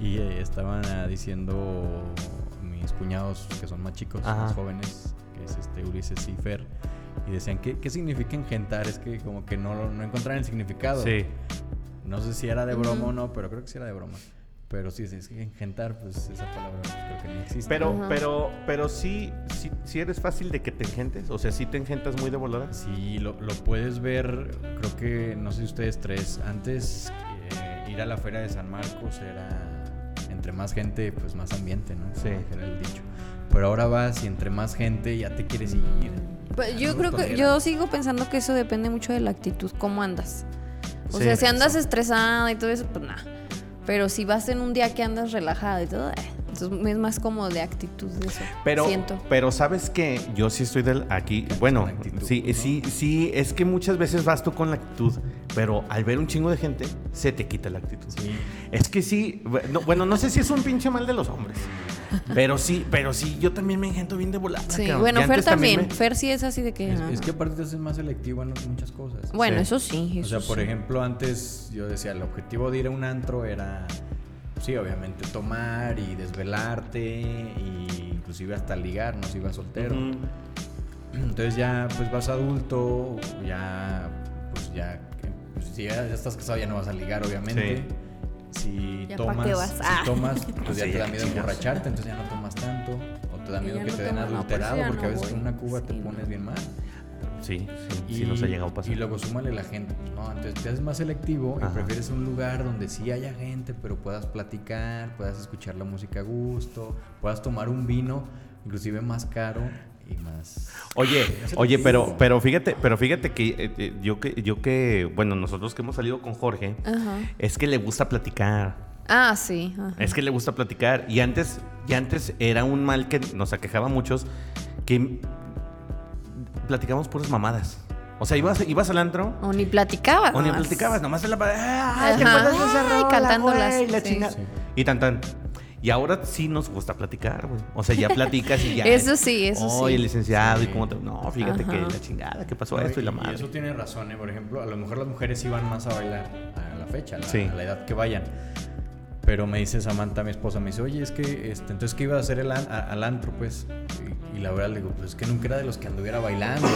y eh, estaban ah, diciendo mis cuñados que son más chicos, Ajá. más jóvenes, que es este Ulises y Fer, y decían, ¿qué, qué significa engentar? Es que como que no, no encontraron el significado. Sí. No sé si era de broma o no, pero creo que sí era de broma. Pero sí, sí, es que engentar, pues esa palabra pues, creo que ni existe. Pero, Ajá. pero, pero sí, sí, sí eres fácil de que te engentes. O sea, sí te engentas muy de volada. Sí, lo, lo puedes ver, creo que, no sé si ustedes tres, antes ir a la feria de San Marcos era, entre más gente, pues más ambiente, ¿no? Sí. Era el dicho. Pero ahora vas y entre más gente ya te quieres ir. Pues yo No creo que yo sigo pensando que eso depende mucho de la actitud, cómo andas. O Sí, sea, si andas eso. estresada y todo eso, pues nada. Pero si vas en un día que andas relajada y todo, eh, entonces es más como de actitud de eso. Pero, siento. pero sabes que yo sí estoy del aquí. Bueno, actitud, sí, ¿no? sí, sí. Es que muchas veces vas tú con la actitud, pero al ver un chingo de gente se te quita la actitud. Sí. Es que sí. no- bueno, no sé si es un pinche mal de los hombres, pero sí, pero sí. Yo también me engento bien de volada. Sí, cabrón. bueno, Fer también. me- Fer sí es así de que. Es, ajá. es que aparte te haces más selectivo en muchas cosas. bueno, Sí. eso sí. O sea, por sí. ejemplo, antes yo decía, el objetivo de ir a un antro era, sí, obviamente tomar y desvelarte, y inclusive hasta ligar, no si ibas soltero. Entonces ya, pues vas adulto, ya, pues ya, pues, si ya, ya estás casado ya no vas a ligar, obviamente. Si Ya tomas, qué vas. si Ah. tomas, <laughs> pues ya Sí, te da miedo emborracharte, entonces ya no tomas tanto. O te da Y miedo que no te den no, pues adulterado, ya porque no a veces voy. con una cuba te Sí, no. pones bien mal. Sí, sí, sí nos ha llegado a pasar. Y luego súmale la gente, pues no, entonces te haces más selectivo Ajá. y prefieres un lugar donde sí haya gente, pero puedas platicar, puedas escuchar la música a gusto, puedas tomar un vino, inclusive más caro y más... Oye, oye, pero, pero fíjate, pero fíjate que eh, eh, yo que, yo que, bueno, nosotros que hemos salido con Jorge, Ajá. es que le gusta platicar. Ah, sí. ajá. Es que le gusta platicar. Y antes, y antes era un mal que nos aquejaba a muchos, que platicamos puras mamadas. O sea, ibas, ibas al antro O ni platicabas. o ni platicabas, nomás en la pared. ¡Ay, te Ajá. acuerdas de esa Ay, rola, cantándolas, güey! La sí. chingada. Sí. Y tan tan. Y ahora sí nos gusta platicar, güey. O sea, ya <laughs> platicas y ya. Eso sí, eso Oye, sí. licenciado, ¿y cómo te.? No, fíjate que la chingada, ¿qué pasó No, esto y la y madre? eso tiene razón, ¿eh? por ejemplo, a lo mejor las mujeres iban más a bailar a la fecha, a la, Sí. a la edad que vayan. Pero me dice Samantha, mi esposa, me dice, oye, es que, este, entonces, ¿qué iba a hacer el an- a- al antro, pues? Y, y la verdad le digo, pues es que nunca era de los que anduviera bailando.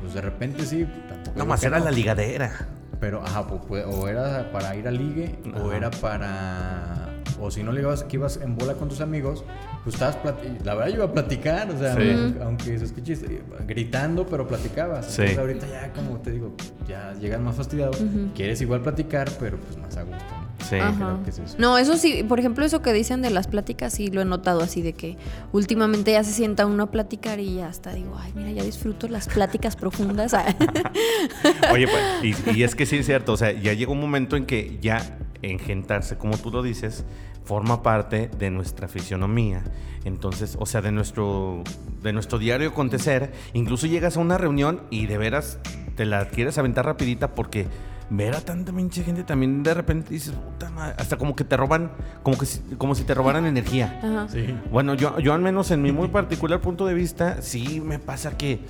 Pues de repente sí, tampoco. Nomás que era no. la ligadera. Pero, ajá, pues, o era para ir a ligue, o era para... O si no le ibas, que ibas en bola con tus amigos, pues estabas... La verdad yo iba a platicar, o sea, Sí. aunque, aunque se escuche eh, gritando, pero platicabas. Sí. Entonces ahorita ya, como te digo, ya llegas más fastidiado, quieres igual platicar, pero pues más a gusto, ¿no? Sí. Ajá. Creo que es eso. No, eso sí, por ejemplo, eso que dicen de las pláticas, sí lo he notado así, de que últimamente ya se sienta uno a platicar y ya hasta digo, ay, mira, ya disfruto las pláticas profundas. <laughs> Oye, pues, y, y es que sí es cierto, o sea, ya llega un momento en que ya engentarse, como tú lo dices, forma parte de nuestra fisionomía. Entonces, o sea, de nuestro, de nuestro diario acontecer, incluso llegas a una reunión y de veras te la quieres aventar rapidita porque ver a tanta pinche gente también de repente dices, puta madre, hasta como que te roban, como que si, como si te robaran energía. Ajá. Sí. Bueno, yo, yo al menos en mi muy particular punto de vista, sí me pasa que,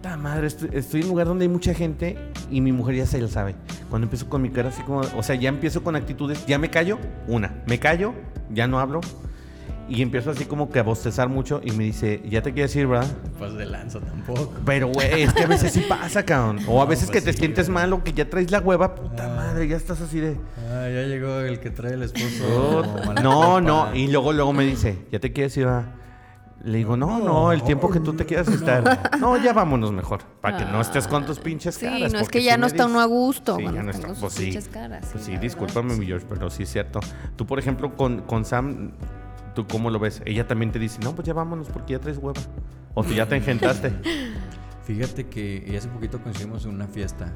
ta madre, estoy, estoy en un lugar donde hay mucha gente y mi mujer ya se lo sabe. Cuando empiezo con mi cara así como, o sea, ya empiezo con actitudes, ya me callo, una, me callo, ya no hablo. Y empiezo así como que a bostezar mucho y me dice, ya te quieres ir, ¿verdad? Pues de lanza tampoco. Pero, güey, es que a veces sí pasa, cabrón. O a No, veces pues que te sí, sientes mal o que ya traes la hueva, puta Ah. madre, ya estás así de... Ah, ya llegó el que trae el esposo. No, copa. no. Y luego, luego me dice, ¿ya te quieres ir? va?" Le digo, no, no, el tiempo que tú te quieras estar. No, <laughs> ya vámonos mejor. Para que no estés con tus pinches Sí, caras. no es que ya sí no está uno a gusto. Sí, ya no está. Pues sí. pinches caras, Pues sí, discúlpame, mi George, pero sí es cierto. Tú, por ejemplo, con, con Sam, ¿tú cómo lo ves? Ella también te dice, no, pues ya vámonos porque ya traes hueva. O tú ya te engentaste. <laughs> Fíjate que hace poquito coincidimos en una fiesta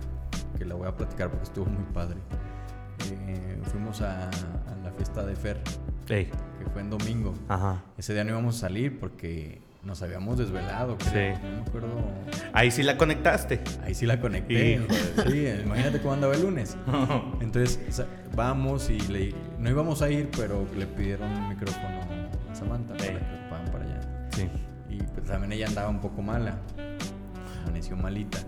que la voy a platicar porque estuvo muy padre. Eh, fuimos a, a la fiesta de Fer, Ey, que fue en domingo. ajá. Ese día no íbamos a salir porque nos habíamos desvelado. creo. Sí. No me acuerdo. Ahí sí la conectaste. Ahí sí la conecté. Sí, imagínate cómo andaba el lunes. <laughs> Entonces vamos y le, no íbamos a ir, pero le pidieron un micrófono a Samantha para que ocuparan para allá. Sí. Y pues también ella andaba un poco mala. Amaneció malita.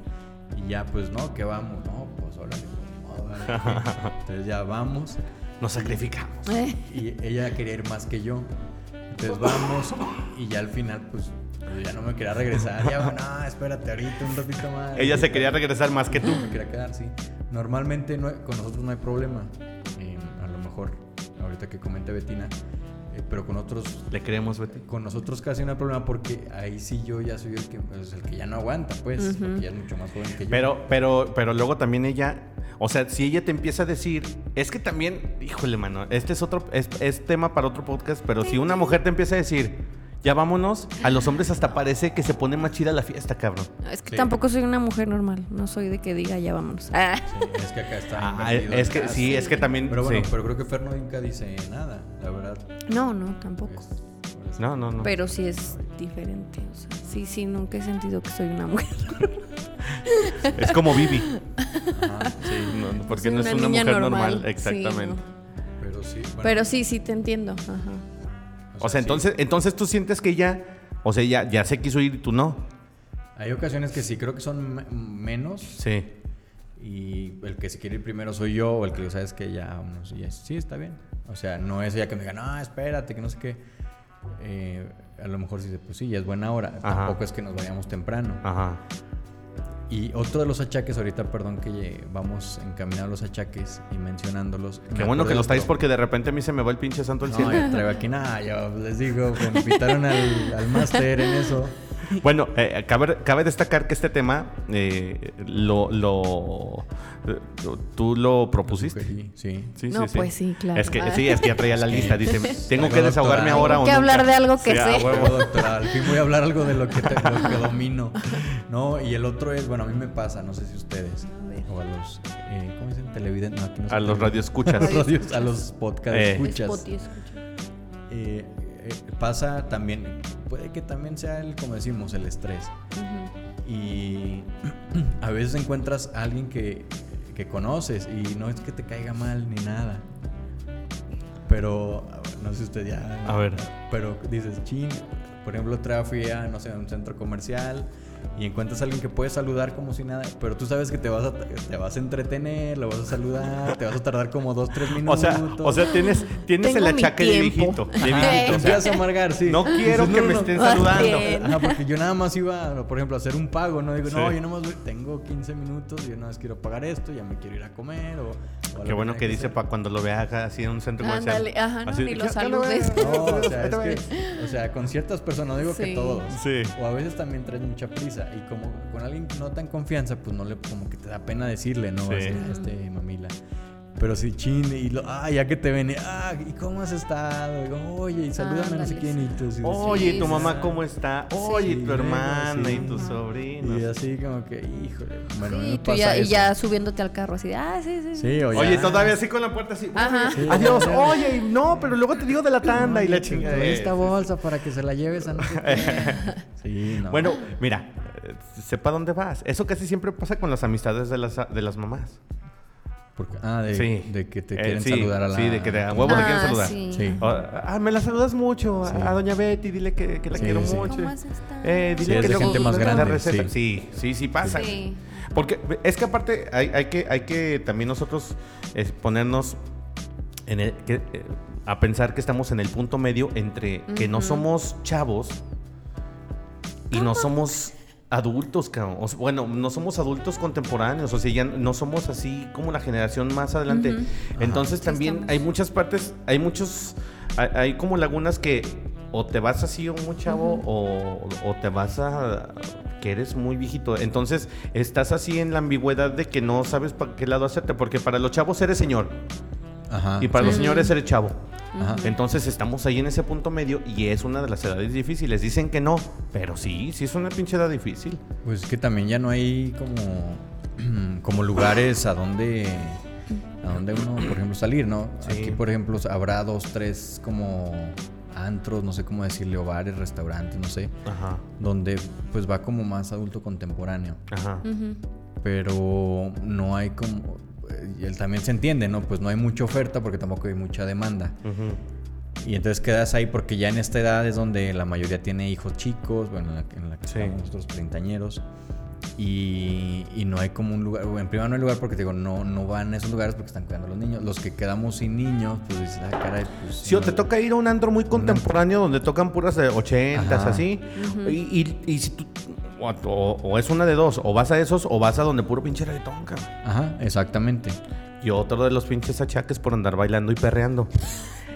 Y ya pues no, que vamos. No, pues órale. pues, no, órale. <laughs> Entonces ya vamos. Nos sacrificamos. Eh, Y ella quería ir más que yo. Entonces vamos y ya al final pues, pues, ya no me quería regresar. Ya, bueno, no, espérate ahorita un ratito más. Ella se quería regresar más que tú. Me quería quedar, sí. Normalmente no- con nosotros no hay problema. Eh, a lo mejor, ahorita que comente Betina, pero con otros Le creemos, Betty. con nosotros casi no hay problema porque ahí sí yo ya soy el que, pues, el que ya no aguanta, pues, Ujú. porque ella es mucho más joven que yo. Pero, pero, pero luego también ella, o sea, si ella te empieza a decir, es que también, híjole, mano, este es otro, es, es tema para otro podcast, pero si una mujer te empieza a decir, ya vámonos, a los hombres hasta parece que se pone más chida la fiesta, cabrón. es que Sí. tampoco soy una mujer normal. No soy de que diga ya vámonos. Ah. Sí, es que acá está. Ah, invertido es que sí, es que también, Pero bueno, sí. pero creo que Fer nunca dice nada, la verdad. No, no, tampoco. Es-. No, no, no. Pero sí es diferente. O sea, sí, sí, nunca he sentido que soy una mujer. <laughs> Es como Vivi. Ajá, sí. <laughs> No, porque Soy no es una mujer normal, exactamente. Sí, Pero sí. bueno, Pero sí, sí te entiendo. Ajá. O sea, sí. entonces, entonces tú sientes que ella, o sea, ya, ya se quiso ir y tú no. Hay ocasiones que sí, creo que son me- menos. Sí. Y el que se quiere ir primero soy yo, o el que sabes que ya, vámonos, y ya, sí, está bien. O sea, no es ella que me diga, no, espérate, que no sé qué. Eh, a lo mejor sí pues sí, ya es buena hora. Ajá. Tampoco es que nos vayamos temprano. Ajá. Y otro de los achaques, ahorita, perdón que vamos encaminados a los achaques y mencionándolos. Qué bueno que los otro. porque de repente a mí se me va el pinche santo al No, cielo. ya traigo aquí nada, yo les digo, me invitaron al, al máster en eso. <laughs> Bueno, eh, cabe, cabe destacar que este tema eh, lo, lo, tú lo propusiste. Sugerí, Sí. Sí, No, pues sí, claro. Es que sí, es que ya traía la <laughs> lista. Dice, <laughs> tengo que desahogarme ahora Tengo que nunca". hablar de algo que Sí, sé. huevo. Huevo, doctora, al fin voy a hablar algo de lo que, te- lo que domino. No, y el otro es, bueno, a mí me pasa, no sé si ustedes, o a los, eh, ¿cómo dicen? Televidentes, no, aquí no A los radioescuchas. A los, a los podcast Eh. escuchas. Spotty, escucha. Eh, pasa también, puede que también sea el, como decimos, el estrés. Ujú. Y <clears throat> a veces encuentras a alguien que, que conoces y no es que te caiga mal ni nada. Pero, no sé si usted ya... A ver. Pero dices, chin, por ejemplo, otra fui a, no sé, a un centro comercial y encuentras a alguien que puedes saludar como si nada, pero tú sabes que te vas a, te vas a entretener, lo vas a saludar, te vas a tardar como dos, tres <laughs> O minutos. sea, o sea, tienes, tienes el achaque de viejito. De Ajá. viejito, Te o sea, empiezas a amargar, sí. no quiero que no, me estén no. saludando. Ajá, porque yo nada más iba, por ejemplo, a hacer un pago, ¿no? Digo, no, yo nada más voy- tengo 15 minutos, yo nada más quiero pagar esto, ya me quiero ir a comer o... o Qué lo bueno que dice para cuando lo veas así en un centro comercial. Ándale, ajá, no, Así, ni lo ¿qué- qué saludes. No, o sea, <laughs> Ahorita es que, o sea, con ciertas personas, no digo que todos. Sí. O a veces también traes mucha prisa y como con alguien no tan confianza, pues no le, como que te da pena decirle, ¿no? Sí. Así, este mamila. Pero sí, chin, y lo, ah, ya que te ven, ah, ¿y cómo has estado? Y, Oye, y salúdame no sé quién, y tú Oye, Sí, ¿tu mamá sí. cómo está? Oye, Sí, tu hermana sí. y tus Ajá. sobrinos. Y así como que, híjole, bueno, Sí, tú ya, y ya subiéndote al carro así de, ah, sí, sí. Sí, Oye, ya. todavía así con la puerta así. Ajá. Sí, Adiós, oye, y no, pero luego te digo de la tanda y la Oye, chingada. esta bolsa para que se la lleves a. <laughs> Sí, no. Bueno, mira, eh, sepa dónde vas. Eso casi siempre pasa con las amistades de las, de las mamás. Porque- ah, de, sí. de que te Eh, quieren sí, saludar a la... sí, de que te- a huevo te quieren Ah, saludar. sí. Sí. O, ah, me la saludas mucho a- Sí. a doña Betty, dile que, que la Sí, quiero sí. mucho. ¿Cómo has? Eh, dile Sí, es que de gente más la grande, receta. sí. Sí, sí, sí pasa. Sí. Porque es que aparte hay, hay que, hay que también nosotros ponernos en el- que, eh, a pensar que estamos en el punto medio entre que no somos chavos y no somos adultos, cabrón. O sea, bueno, no somos adultos contemporáneos, o sea, ya no somos así como la generación más adelante. Entonces también estamos. hay muchas partes, hay muchos, hay, hay como lagunas que o te vas así muy chavo o, o te vas a que eres muy viejito. Entonces estás así en la ambigüedad de que no sabes para qué lado hacerte, porque para los chavos eres señor Ajá. y para los señores eres chavo. Ajá. Entonces estamos ahí en ese punto medio y es una de las edades difíciles. Dicen que no, pero sí, sí es una pinche edad difícil. Pues es que también ya no hay como, <clears throat> como lugares a donde, a donde uno, por ejemplo, salir, ¿no? Sí. Aquí, por ejemplo, habrá dos, tres como antros, no sé cómo decirle, o bares, restaurantes, no sé, Ajá, donde pues va como más adulto contemporáneo. ajá. Pero no hay como... eh, Y él también se entiende, ¿no? Pues no hay mucha oferta porque tampoco hay mucha demanda. Y entonces quedas ahí porque ya en esta edad es donde la mayoría tiene hijos chicos, bueno, en la, en la que Sí. estamos nosotros treintañeros. Y, y no hay como un lugar, bueno, en primero no hay lugar porque te digo, no, no van a esos lugares porque están cuidando a los niños. Los que quedamos sin niños, pues dices, ah, caray, pues... Sí, o te no". toca ir a un andro muy contemporáneo donde tocan puras de 80 Ajá. así. y, y- y si tú. O, o- o es una de dos, o vas a esos o vas a donde puro pinche reggaetón, cabrón. Ajá, exactamente. Y otro de los pinches achaques por andar bailando y perreando.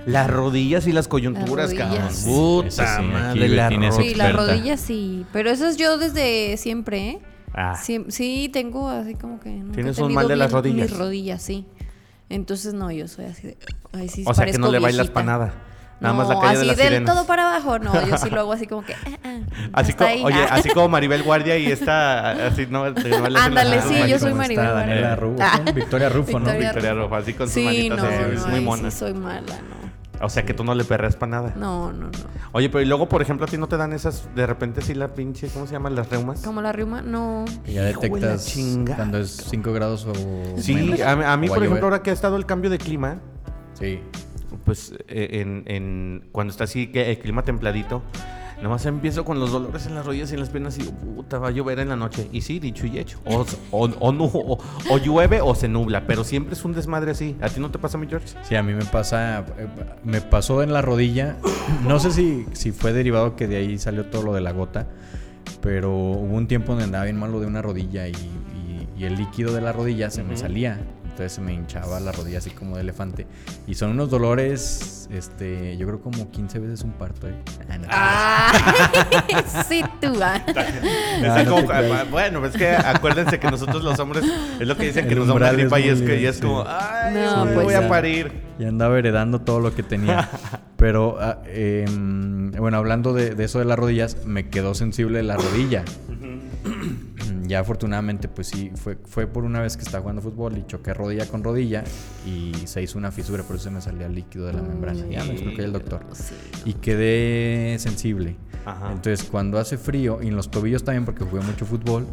Las rodillas y las coyunturas, Las cabrón. Puta sí, madre, rodillas. Sí, las rodillas sí. Pero eso es yo desde siempre, ¿eh? Ah, Sí, sí, tengo así como que. nunca he ¿Tienes un mal de las rodillas? Mis rodillas, sí. Entonces, no, yo soy así de. Ay, sí, o sea que no le bailas para nada. Nada más la calle de así las del sirenas. todo para abajo, no. Yo sí lo hago así como que. <laughs> ah, ah, Así como, oye, Ah. así como <laughs> Maribel Guardia y está así, no, <laughs> de- Ándale, sí, yo soy ¿Cómo Maribel está Guardia. Daniela Rufo? Ah. Victoria Rufo, ¿no? Victoria Victoria Rojo, así con sus Sí, manitas no, así, no, es muy mona. sí soy mala, no. O sea que tú no le perreas para nada. No, no, no. Oye, pero y luego, por ejemplo, a ti no te dan esas, de repente sí la pinche, ¿cómo se llaman? Las reumas. Como la riuma, no. Que ya de detectas cuando es 5 grados o Sí, menos, a, mí- a por ejemplo, ahora que ha estado el cambio de clima, Sí. Pues eh, en, en- cuando está así que el clima templadito, nada más empiezo con los dolores en las rodillas y en las piernas y digo, puta, va a llover en la noche. Y sí, dicho y hecho. O, o, o no, o, llueve o se nubla, pero siempre es un desmadre así. ¿A ti no te pasa, mi George? Sí, a mí me pasa, eh, me pasó en la rodilla, no sé si, si fue derivado que de ahí salió todo lo de la gota, pero hubo un tiempo donde andaba bien malo de una rodilla y, y- y el líquido de la rodilla se me salía, entonces se me hinchaba la rodilla así como de elefante y son unos dolores, este, yo creo como 15 veces un parto. ¿eh? Ah, no. Ah, <laughs> sí, tú. ah. <laughs> No como- bueno, es que acuérdense que nosotros los hombres, es lo que dicen que El nos da una es y es, que, como, ay, No, me pues voy ya. a parir. Y andaba heredando todo lo que tenía. <laughs> Pero, em, bueno, hablando de, de eso de las rodillas, me quedó sensible la rodilla. <clears throat> ya afortunadamente, pues sí, fue, fue por una vez que estaba jugando fútbol y choqué rodilla con rodilla y se hizo una fisura, por eso se me salía el líquido de la membrana. Ya me explicó el doctor. Sí, Y quedé sensible. Ajá. Entonces, cuando hace frío, y en los tobillos también, porque jugué mucho fútbol,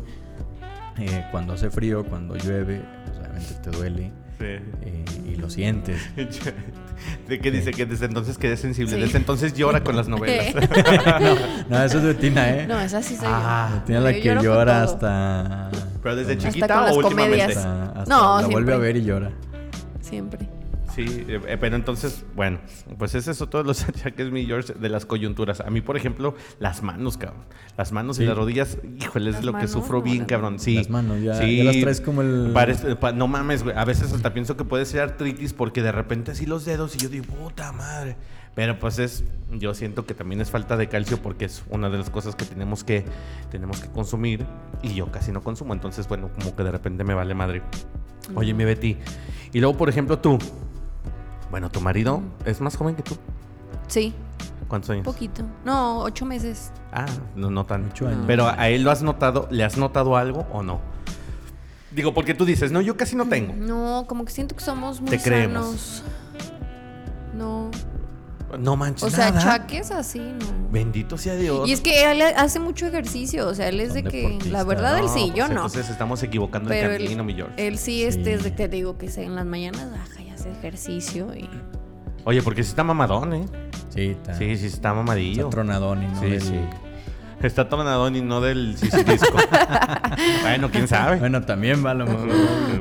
eh, cuando hace frío, cuando llueve, pues, obviamente te duele eh, y lo sientes. <laughs> <laughs> ¿De qué dice? Que desde entonces quedé sensible. Sí. Desde entonces llora con las <laughs> novelas. <laughs> No, eso es de Tina, ¿eh? No, esa sí soy Ah, Tina la Yo que llora hasta. Pero desde hasta- chiquita con las o últimamente. comedias. hasta- hasta No, la vuelve siempre. a ver y llora. yo. Siempre. Sí, eh, eh, pero entonces, bueno, pues es eso todos los <laughs> achaques, mi George, de las coyunturas. A mí, por ejemplo, las manos, cabrón. Las manos y las rodillas, híjole, es lo que sufro bien, cabrón. Sí. Las manos, ya- sí. ya las traes como el- Parece- pa- no mames, güey. A veces hasta pienso que puede ser artritis porque de repente así los dedos y yo digo, puta madre. Pero pues es, yo siento que también es falta de calcio porque es una de las cosas que tenemos que, tenemos que consumir y yo casi no consumo. Entonces, bueno, como que de repente me vale madre. Oye, mi Betty. Y luego, por ejemplo, tú. Bueno, tu marido es más joven que tú. Sí, ¿Cuántos un años? poquito. No, ocho meses. Ah, no, no tan. Ocho años. Pero a él lo has notado, ¿le has notado algo o no? Digo, porque tú dices, no, yo casi no tengo. No, como que siento que somos muy Te creemos. sanos. No. No manches O sea, nada. chaques así, no. Bendito sea Dios. Y es que él hace mucho ejercicio, o sea, él es Son de que, la verdad, él sí, pues yo no. Entonces estamos equivocando Pero el él, camino, mi George. él sí, este, es de que te digo que se- en las mañanas baja ejercicio y... Oye, porque sí está mamadón, ¿eh? Sí, está. Sí, sí está mamadillo. Está tronadón y no Sí, del- sí. Está tronadón y no del disco. <laughs> bueno, quién sabe. Bueno, también va a lo mejor.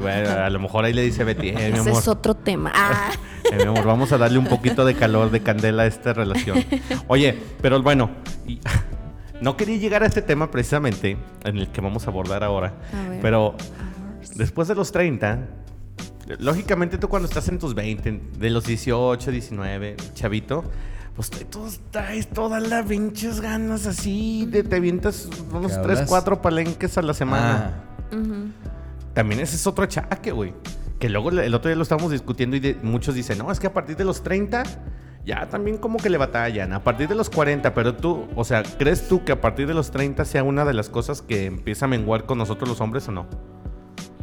Bueno, a lo mejor ahí le dice Betty, eh, mi Ese amor. es otro tema. Ah. <laughs> Eh, mi amor, vamos a darle un poquito de calor, de candela a esta relación. Oye, pero bueno, y- <laughs> no quería llegar a este tema precisamente, en el que vamos a abordar ahora. A ver. Pero después de los 30, lógicamente tú cuando estás en tus 20, de los 18, 19, chavito, pues tú todos traes todas las pinches ganas así, de, te avientas unos ¿Qué 3, hablas? 4 palenques a la semana. Ah. También ese es otro achaque, güey. Que luego el otro día lo estábamos discutiendo y de- muchos dicen, no, es que a partir de los 30 ya también como que le batallan. A partir de los 40, pero tú, o sea, ¿crees tú que a partir de los 30 sea una de las cosas que empieza a menguar con nosotros los hombres o no?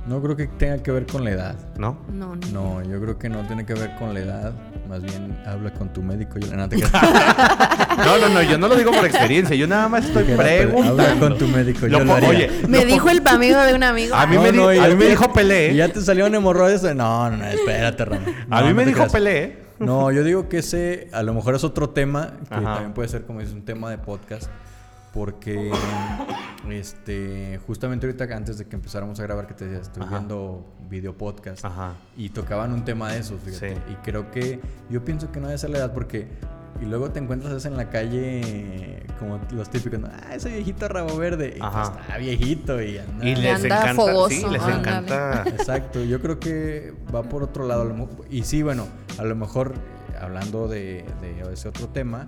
No creo que tenga que ver con la edad. ¿No? No, no. No, yo creo que no tiene que ver con la edad. Más bien habla con tu médico. Yo, no, te. <laughs> No, no, no, yo no lo digo por experiencia, yo nada más estoy Habla preguntando. con tu médico. Lo yo lo haría. oye, Me lo dijo el amigo de un amigo. A mí No, me, di- no, a mí me dijo Pelé. Y ya te salieron hemorroides. No, no, no, espérate, Ramón. a mí no me dijo creas. Pelé. No, yo digo que ese a lo mejor es otro tema que Ajá. también puede ser como es un tema de podcast. Porque <coughs> este justamente ahorita antes de que empezáramos a grabar que te decía, estoy Ajá. viendo video podcast Ajá. y tocaban un tema de esos, fíjate. Sí. Y creo que yo pienso que no debe ser la edad porque y luego te encuentras eso en la calle como los típicos, ¿no? ah, ese viejito rabo verde, y pues Ajá. está viejito y anda. Y les anda encanta, fogoso, sí, les encanta. <laughs> Exacto, yo creo que va por otro lado. a lo mo- Y sí, bueno, a lo mejor hablando de, de ese otro tema,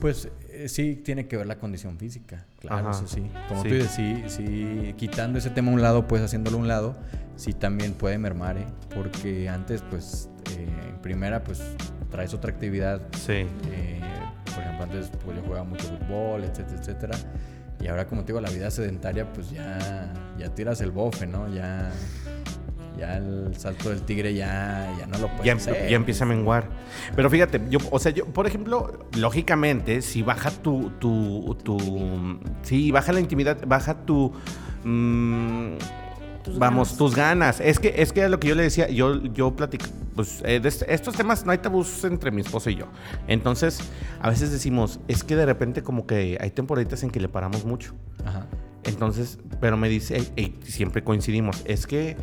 pues sí tiene que ver la condición física. Claro, Ajá. eso sí. Como Sí. tú dices, sí, sí, quitando ese tema a un lado, pues haciéndolo a un lado, sí también puede mermar, ¿eh? Porque antes, pues, eh, en primera, pues traes otra actividad. Sí. eh, por ejemplo, antes pues, yo jugaba mucho fútbol, etcétera, etcétera. Y ahora, como te digo, la vida sedentaria, pues ya, ya tiras el bofe, ¿no? Ya, ya el salto del tigre ya, ya no lo puedes ya, hacer. ya empieza a menguar. Pero fíjate, yo, o sea, yo, por ejemplo, lógicamente, si baja tu, tu, tu, sí, baja la intimidad, baja tu, mm, Tus vamos, ganas. tus ganas. Es que, es que era lo que yo le decía, yo, yo platico, pues, eh, de estos temas no hay tabús entre mi esposo y yo. Entonces, a veces decimos, es que de repente como que hay temporaditas en que le paramos mucho. Ajá. Entonces, pero me dice, y siempre coincidimos, es que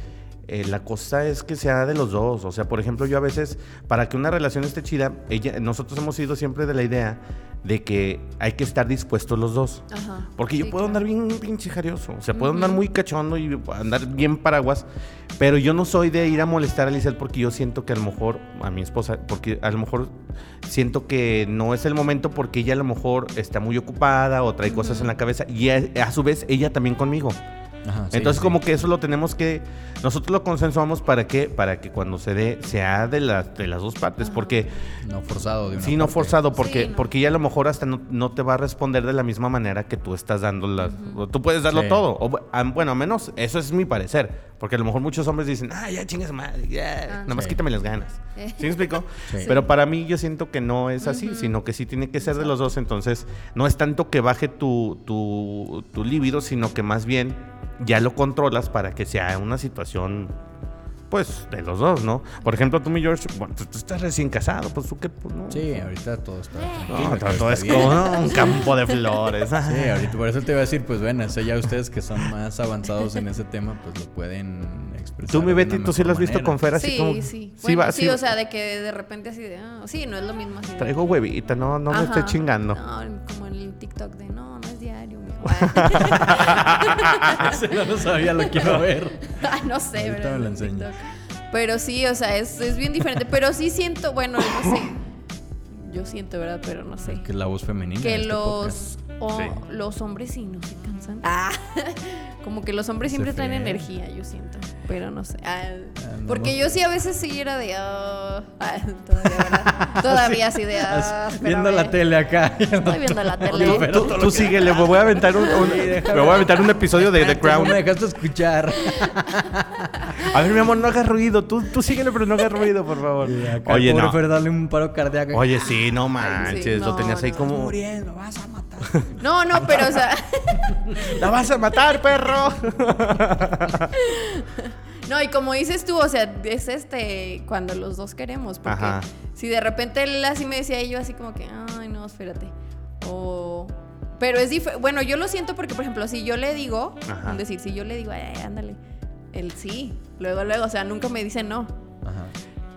eh, la cosa es que sea de los dos. O sea, por ejemplo, yo a veces, para que una relación esté chida, ella, nosotros hemos ido siempre de la idea de que hay que estar dispuestos los dos. Ajá. Porque yo Sí, puedo claro. andar bien pinche jarioso. O sea, puedo andar muy cachondo y andar bien paraguas. Pero yo no soy de ir a molestar a Lizeth porque yo siento que a lo mejor, a mi esposa, porque a lo mejor siento que no es el momento porque ella a lo mejor está muy ocupada o trae cosas en la cabeza. Y a, a su vez, ella también conmigo. Ajá, sí, Entonces sí. como que eso lo tenemos que, nosotros lo consensuamos para que, para que cuando se dé, sea de, las de las dos partes. Ajá. Porque No forzado de una Sí, no parte. forzado, porque, Sí, no. porque ella a lo mejor hasta no, no te va a responder de la misma manera que tú estás dando las... Tú puedes darlo Sí. todo. O, bueno, a menos, eso es mi parecer. Porque a lo mejor muchos hombres dicen, ah, ya chingas madre, ya, Ah. nada más Sí. quítame las ganas. ¿Sí me explico? Sí. Pero para mí yo siento que no es así, sino que sí tiene que ser de los dos. Entonces, no es tanto que baje tu, tu, tu libido, sino que más bien ya lo controlas para que sea una situación... Pues de los dos, ¿no? Por ejemplo, tú, mi George, bueno, tú, tú estás recién casado, pues tú qué, pues no. Sí, ahorita todo está No, tranquilo, todo, es bien. como <laughs> un campo de flores. Sí, ahorita por eso te iba a decir, pues bueno, eso ya ustedes que son más avanzados en ese tema, pues lo pueden expresar. Tú, mi Betty, tú sí lo has visto con. Fer así Sí, como... sí. Sí, Bueno, va, sí, sí. o sea, de que de repente así de, ah, sí, no es lo mismo así. de- Traigo huevita, no, no me estoy chingando. No, como el TikTok de, no, no es diario. <laughs> Ese no lo sabía, lo quiero ver. No sé, Ahorita ¿verdad? me lo En. Pero sí, o sea, es, es bien diferente. Pero sí siento, bueno, no sé. yo siento, ¿verdad? Pero no sé. Que es la voz femenina. Que este los, o- Sí. los hombres sí no se cansan. Ah, <laughs> como que los hombres siempre traen energía, yo siento. Pero no sé. Ah, porque yo sí a veces sí era de. ah, ah, todavía, ¿verdad? Todavía así de. podcast. Viendo la tele acá. Estoy viendo la tele. Tú, pero tú- me voy a aventar un, un- me voy a aventar un episodio de The No Crown. me dejaste escuchar. <laughs> A ver, mi amor, no hagas ruido. Tú, tú síguele, pero no hagas ruido, por favor. Acá Oye, pobre no. Fer, dale un paro cardíaco. Oye, sí, no manches. no, lo tenías ahí no. como. muriendo, vas a matar. <laughs> No, no, pero o sea. ¡La vas a matar, perro! <laughs> No, y como dices tú, o sea, es este cuando los dos queremos. Porque Ajá. si de repente él así me decía y yo así como que, ay, no, espérate. O. Pero es diferente. Bueno, yo lo siento porque, por ejemplo, si yo le digo, Ajá. es decir, si yo le digo, ay, ándale, él sí. Luego, luego, o sea, nunca me dice no. Ajá.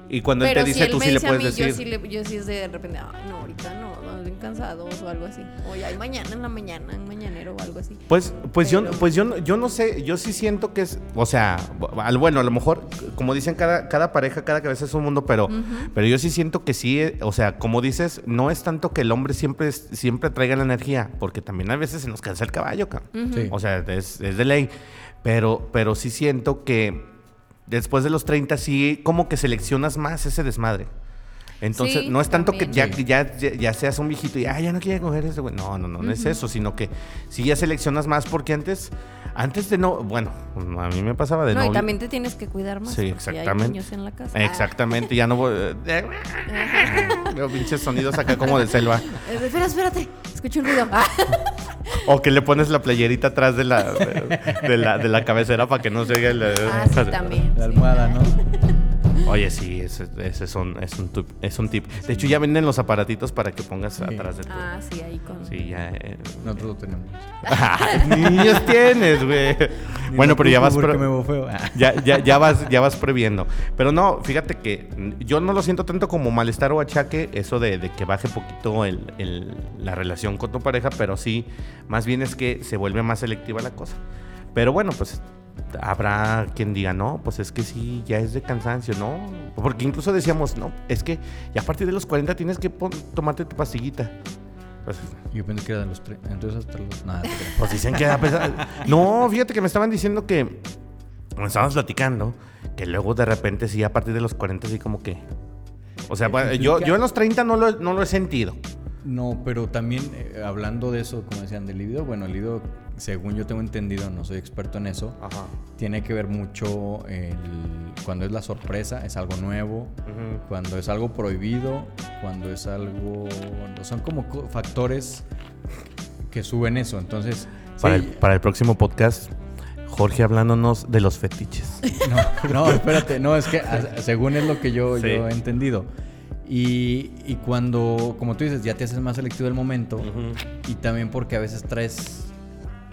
Y cuando él te si dice, él tú me sí le a puedes mí, decir. yo sí, le, yo sí es de repente, ay, no, ahorita no, bien cansados o algo así. O ya hay mañana en la mañana, en mañanero o algo así. Pues, pues yo, Pero- pues yo, no- yo no sé, yo sí siento que es, o sea, al- bueno, a lo mejor, como dicen, cada, cada pareja, cada cabeza es un mundo, pero, pero yo sí siento que sí, eh, o sea, como dices, no es tanto que el hombre siempre, siempre traiga la energía, porque también a veces se nos cansa el caballo, cabrón. Sí. O sea, es, es de ley. Pero, pero sí siento que después de los 30 sí como que seleccionas más ese desmadre. Entonces, Sí, no es tanto que ya, también. que ya, ya, ya seas un viejito y, ah, ya no quiere coger ese güey. No, no, no, no es eso, sino que si ya seleccionas más porque antes, antes de no, bueno, a mí me pasaba de no, y novio. también te tienes que cuidar más. Sí, porque hay exactamente. niños en la casa. Exactamente, ya no voy... Los pinches sonidos acá como de selva. Eh, Espera, espérate. Escucho un ruido. Ah. <laughs> O que le pones la playerita atrás de la, de, de la, de la cabecera para que no se oiga el... Ah, sí, también. La sí. almohada, ¿no? Oye, sí, ese, ese es, un, es, un tip, es un tip. De hecho, ya venden los aparatitos para que pongas Sí. atrás de tu... Ah, sí, ahí con. Sí, ya... eh. Nosotros lo tenemos. <laughs> Niños tienes, güey. Ni Bueno, pero ya vas... Me bofeo. Ah. ya, ya, ya vas, ya vas previendo. Pero no, fíjate que yo no lo siento tanto como malestar o achaque, eso de, de que baje poquito el, el- la relación con tu pareja, pero sí, más bien es que se vuelve más selectiva la cosa. Pero bueno, pues habrá quien diga, no, pues es que sí, ya es de cansancio, ¿no? Porque incluso decíamos, no, es que ya a partir de los 40 tienes que tomarte tu pastillita. Pues, Yo pensé que era de los tres. Entonces hasta los. Nada, pues dicen que No, fíjate que me estaban diciendo que. Me estábamos platicando. Que luego de repente sí, a partir de los 40, sí, como que. O sea, yo, yo en los 30 no lo, no lo he sentido. No, pero también eh, hablando de eso, como decían, del libido, bueno, el libido, según yo tengo entendido, no soy experto en eso, Ajá. tiene que ver mucho el, cuando es la sorpresa, es algo nuevo, cuando es algo prohibido, cuando es algo... Son como co- factores que suben eso, entonces... Para, sí, el, para el próximo podcast, Jorge hablándonos de los fetiches. <laughs> No, no, espérate, no, es que a- según es lo que yo, Sí. yo he entendido. Y, y cuando, como tú dices, ya te haces más selectivo del momento y también porque a veces traes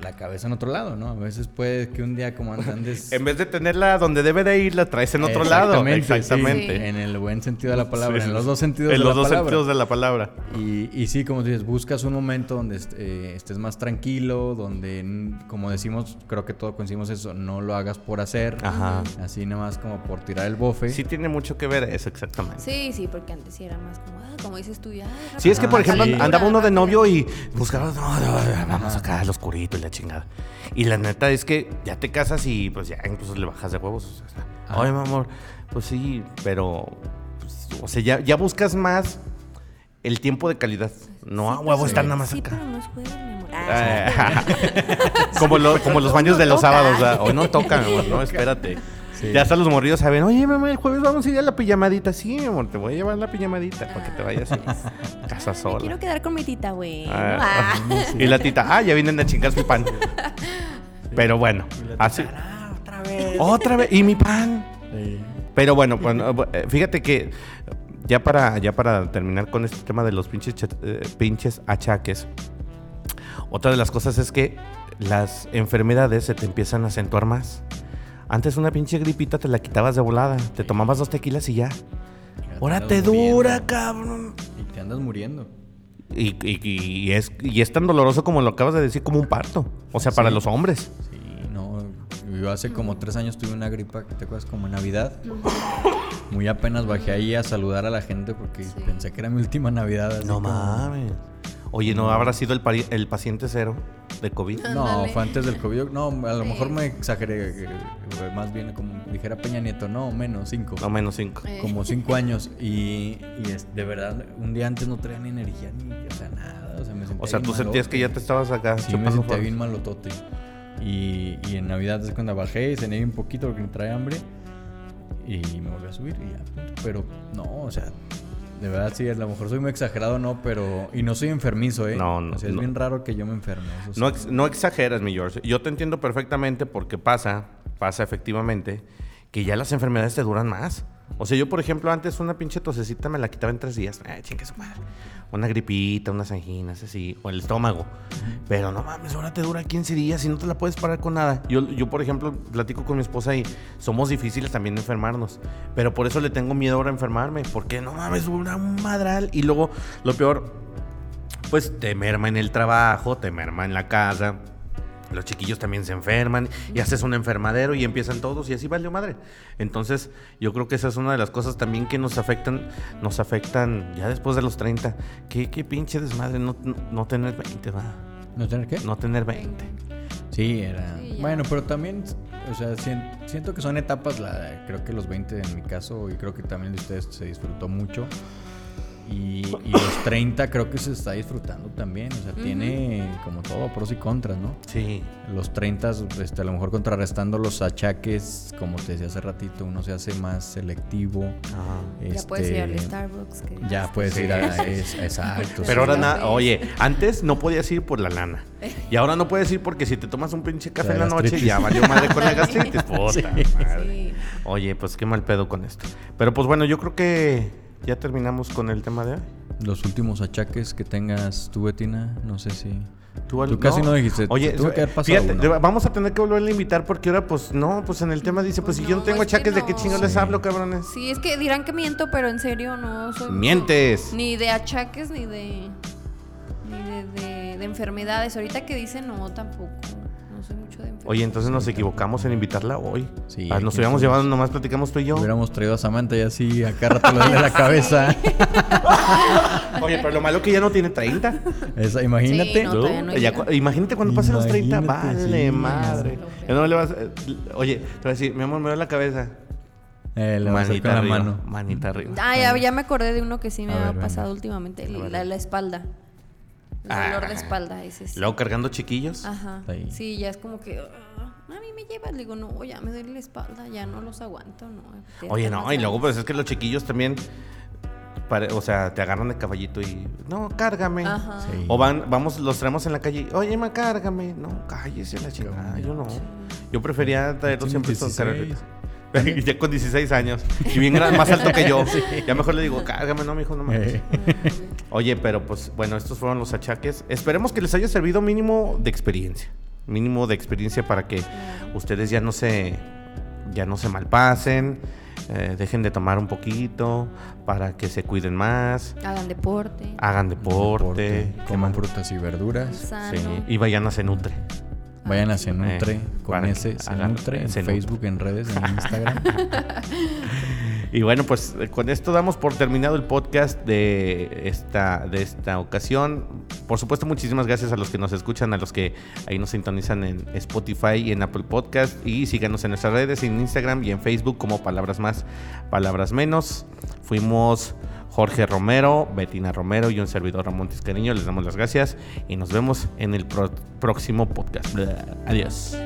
la cabeza en otro lado, ¿no? A veces puede que un día como andes... <laughs> En vez de tenerla donde debe de ir, la traes en otro lado. Exactamente, sí, en el buen sentido de la palabra, Sí, en los dos sentidos En de los la dos palabra. sentidos de la palabra. Y, y sí, como dices, buscas un momento donde est- eh, estés más tranquilo, donde, como decimos, creo que todos coincidimos eso, no lo hagas por hacer, Ajá. así nada más como por tirar el bofe. Sí tiene mucho que ver eso, exactamente. Sí, sí, porque antes sí era más como, ah, como dices tú, ya. Sí, es que por Ah, ejemplo sí. andaba uno de novio y buscaba, no, no, no, vamos acá al oscurito y la chingada. Y la neta es que ya te casas y pues ya incluso le bajas de huevos. o sea. Ay, mi amor, pues sí, pero, pues, o sea, ya, ya buscas más el tiempo de calidad. No, a huevo sí. estar nada más Sí, acá. pero no es jueves, mi amor. Ah, Ah, <laughs> como, lo- como los baños de los toca. sábados. ¿verdad? Hoy no toca, mi amor, no, espérate. Sí. Ya hasta los morridos saben, oye, mamá, el jueves vamos a ir a la pijamadita. Sí, mi amor, te voy a llevar la pijamadita para que te vayas a <laughs> casa me sola. quiero quedar con mi tita, güey. Ah, Ah. <laughs> Y la tita, ah, ya vienen a chingar su pan. Pero bueno, así. otra vez. Otra vez, y mi pan. Sí. Pero bueno, bueno, eh, fíjate que ya para, ya para terminar con este tema de los pinches, eh, pinches achaques, otra de las cosas es que las enfermedades se te empiezan a acentuar más. Antes una pinche gripita te la quitabas de volada, te tomabas dos tequilas y ya. Ahora te muriendo. dura, cabrón. Y te andas muriendo. Y, y- y- y es, y es tan doloroso como lo acabas de decir, como un parto. O sea, para los hombres. Sí, no. Yo hace como tres años tuve una gripa, ¿te acuerdas? Como en Navidad. Muy apenas bajé ahí a saludar a la gente porque Sí. pensé que era mi última Navidad. así No como- mames. Oye, ¿no habrá sido el, pari- el paciente cero de COVID? No, fue antes del COVID. No, a lo Sí. mejor me exageré. eh, eh, Más bien, como dijera Peña Nieto, no, menos, cinco. No, menos cinco. Eh. Como cinco años. Y, y es, de verdad, un día antes no traía ni energía ni, o sea, nada. O sea, me sentía O sea, tú sentías que ya te estabas acá Sí, me sentía bien malotote. Y, y en Navidad es cuando bajé, cené un poquito porque me trae hambre. Y me volví a subir y ya. Pero no, o sea, de verdad sí, a lo mejor soy muy exagerado, no, pero. Y no soy enfermizo, ¿eh? No, no, O sea, es no. bien raro que yo me enferme. eso sí. No, ex- no exageras, mi George. Yo te entiendo perfectamente porque pasa, pasa efectivamente, que ya las enfermedades te duran más. O sea, yo, por ejemplo, antes una pinche tosecita me la quitaba en tres días. Ay, chingue su madre. Una gripita, unas anginas, así, o el estómago. Pero no mames, ahora te dura 15 días y no te la puedes parar con nada. Yo, yo, por ejemplo, platico con mi esposa y somos difíciles también de enfermarnos. Pero por eso le tengo miedo ahora a enfermarme. Porque no mames, dura un madral. Y luego, lo peor, pues te merma en el trabajo, te merma en la casa. Los chiquillos también se enferman y haces un enfermadero y empiezan todos y así vale madre. Entonces, yo creo que esa es una de las cosas también que nos afectan, nos afectan ya después de los 30. Qué, qué pinche desmadre no, no, tener 20, va. ¿No tener qué? No tener 20. Sí, era. Sí, bueno, pero también, o sea, sien- siento que son etapas, la, creo que los 20 en mi caso, y creo que también de ustedes se disfrutó mucho. Y, y los 30 creo que se está disfrutando también, o sea, tiene como todo pros y contras, ¿no? Sí. Los 30, este, a lo mejor contrarrestando los achaques, como te decía hace ratito, uno se hace más selectivo. Ajá. Ya puedes ir al este, Starbucks. que- Ya puedes Sí, ir a... <laughs> es- exacto. Pero ahora Sí. nada, oye, antes no podías ir por la lana. <laughs> Y ahora no puedes ir porque si te tomas un pinche café en la noche, gastritis. ya valió madre con la gastritis. <laughs> Puta madre. Sí. Oye, pues qué mal pedo con esto. Pero pues bueno, yo creo que ya terminamos con el tema de hoy. Los últimos achaques que tengas tú, Betina, no sé si... Tú, al- Tú casi no dijiste, Oye, tuvo que haber pasado fíjate, uno. vamos a tener que volverle a invitar porque ahora, pues, no, pues en el tema dice, pues, Pues si yo no tengo es que achaques, ¿de qué no. chingados les hablo, cabrones? Sí, es que dirán que miento, pero en serio no soy. Mientes. Ni de achaques, ni de. Ni de, de- de enfermedades. Ahorita que dicen no, tampoco. No soy mucho de. Oye, entonces nos equivocamos en invitarla hoy. Sí, Ah, nos hubiéramos llevado, nomás platicamos tú y yo. Hubiéramos traído a Samantha y así acá rato le duele la <laughs> cabeza. <laughs> Oye, pero lo malo que ya no tiene 30. Esa, imagínate. Sí, no, no ya imagínate cuando pasen los 30, Imagínate, vale, sí. madre. Ya no le vas, eh, oye, te voy a decir, mi amor, me duele la cabeza. Eh, le vas a hacer Manita la arriba, mano. manita arriba. Ah, ya, ya me acordé de uno que sí me A ha ver, venga. pasado últimamente. La, la espalda. Ah. dolor de espalda, ese sí. Luego cargando chiquillos. Ajá. Ahí. Sí, ya es como que. ah, a mí me llevas. Le digo, no, ya me duele la espalda, ya no los aguanto, no. Oye, no, y luego pues es que los chiquillos también, o sea, te agarran de caballito y, no, cárgame. Ajá. Sí. O van, vamos, los traemos en la calle, oye, ma, cárgame. No, cállese la chingada, yo no. Yo prefería traerlos Tiene siempre con 16. carreritas. ya con 16 años. Y bien más alto que yo. <laughs> Ya mejor le digo, cárgame, no, mijo, no mames. Oye, pero pues bueno, estos fueron los achaques. Esperemos que les haya servido mínimo de experiencia. Mínimo de experiencia para que ustedes ya no se ya no se malpasen, eh, dejen de tomar un poquito, para que se cuiden más, Hagan deporte. hagan deporte, ¿qué coman frutas y verduras. Sí, y vayan a Cenutre. Vayan a Cenutre Eh, con ese Cenutre en Cenutre. Facebook, en redes, en Instagram. <laughs> Y bueno, pues con esto damos por terminado el podcast de esta, de esta ocasión. Por supuesto, muchísimas gracias a los que nos escuchan, a los que ahí nos sintonizan en Spotify y en Apple Podcast. Y síganos en nuestras redes, en Instagram y en Facebook como Palabras Más, Palabras Menos. Fuimos Jorge Romero, Betina Romero y un servidor Ramón Tiscariño. Les damos las gracias y nos vemos en el próximo podcast. Adiós.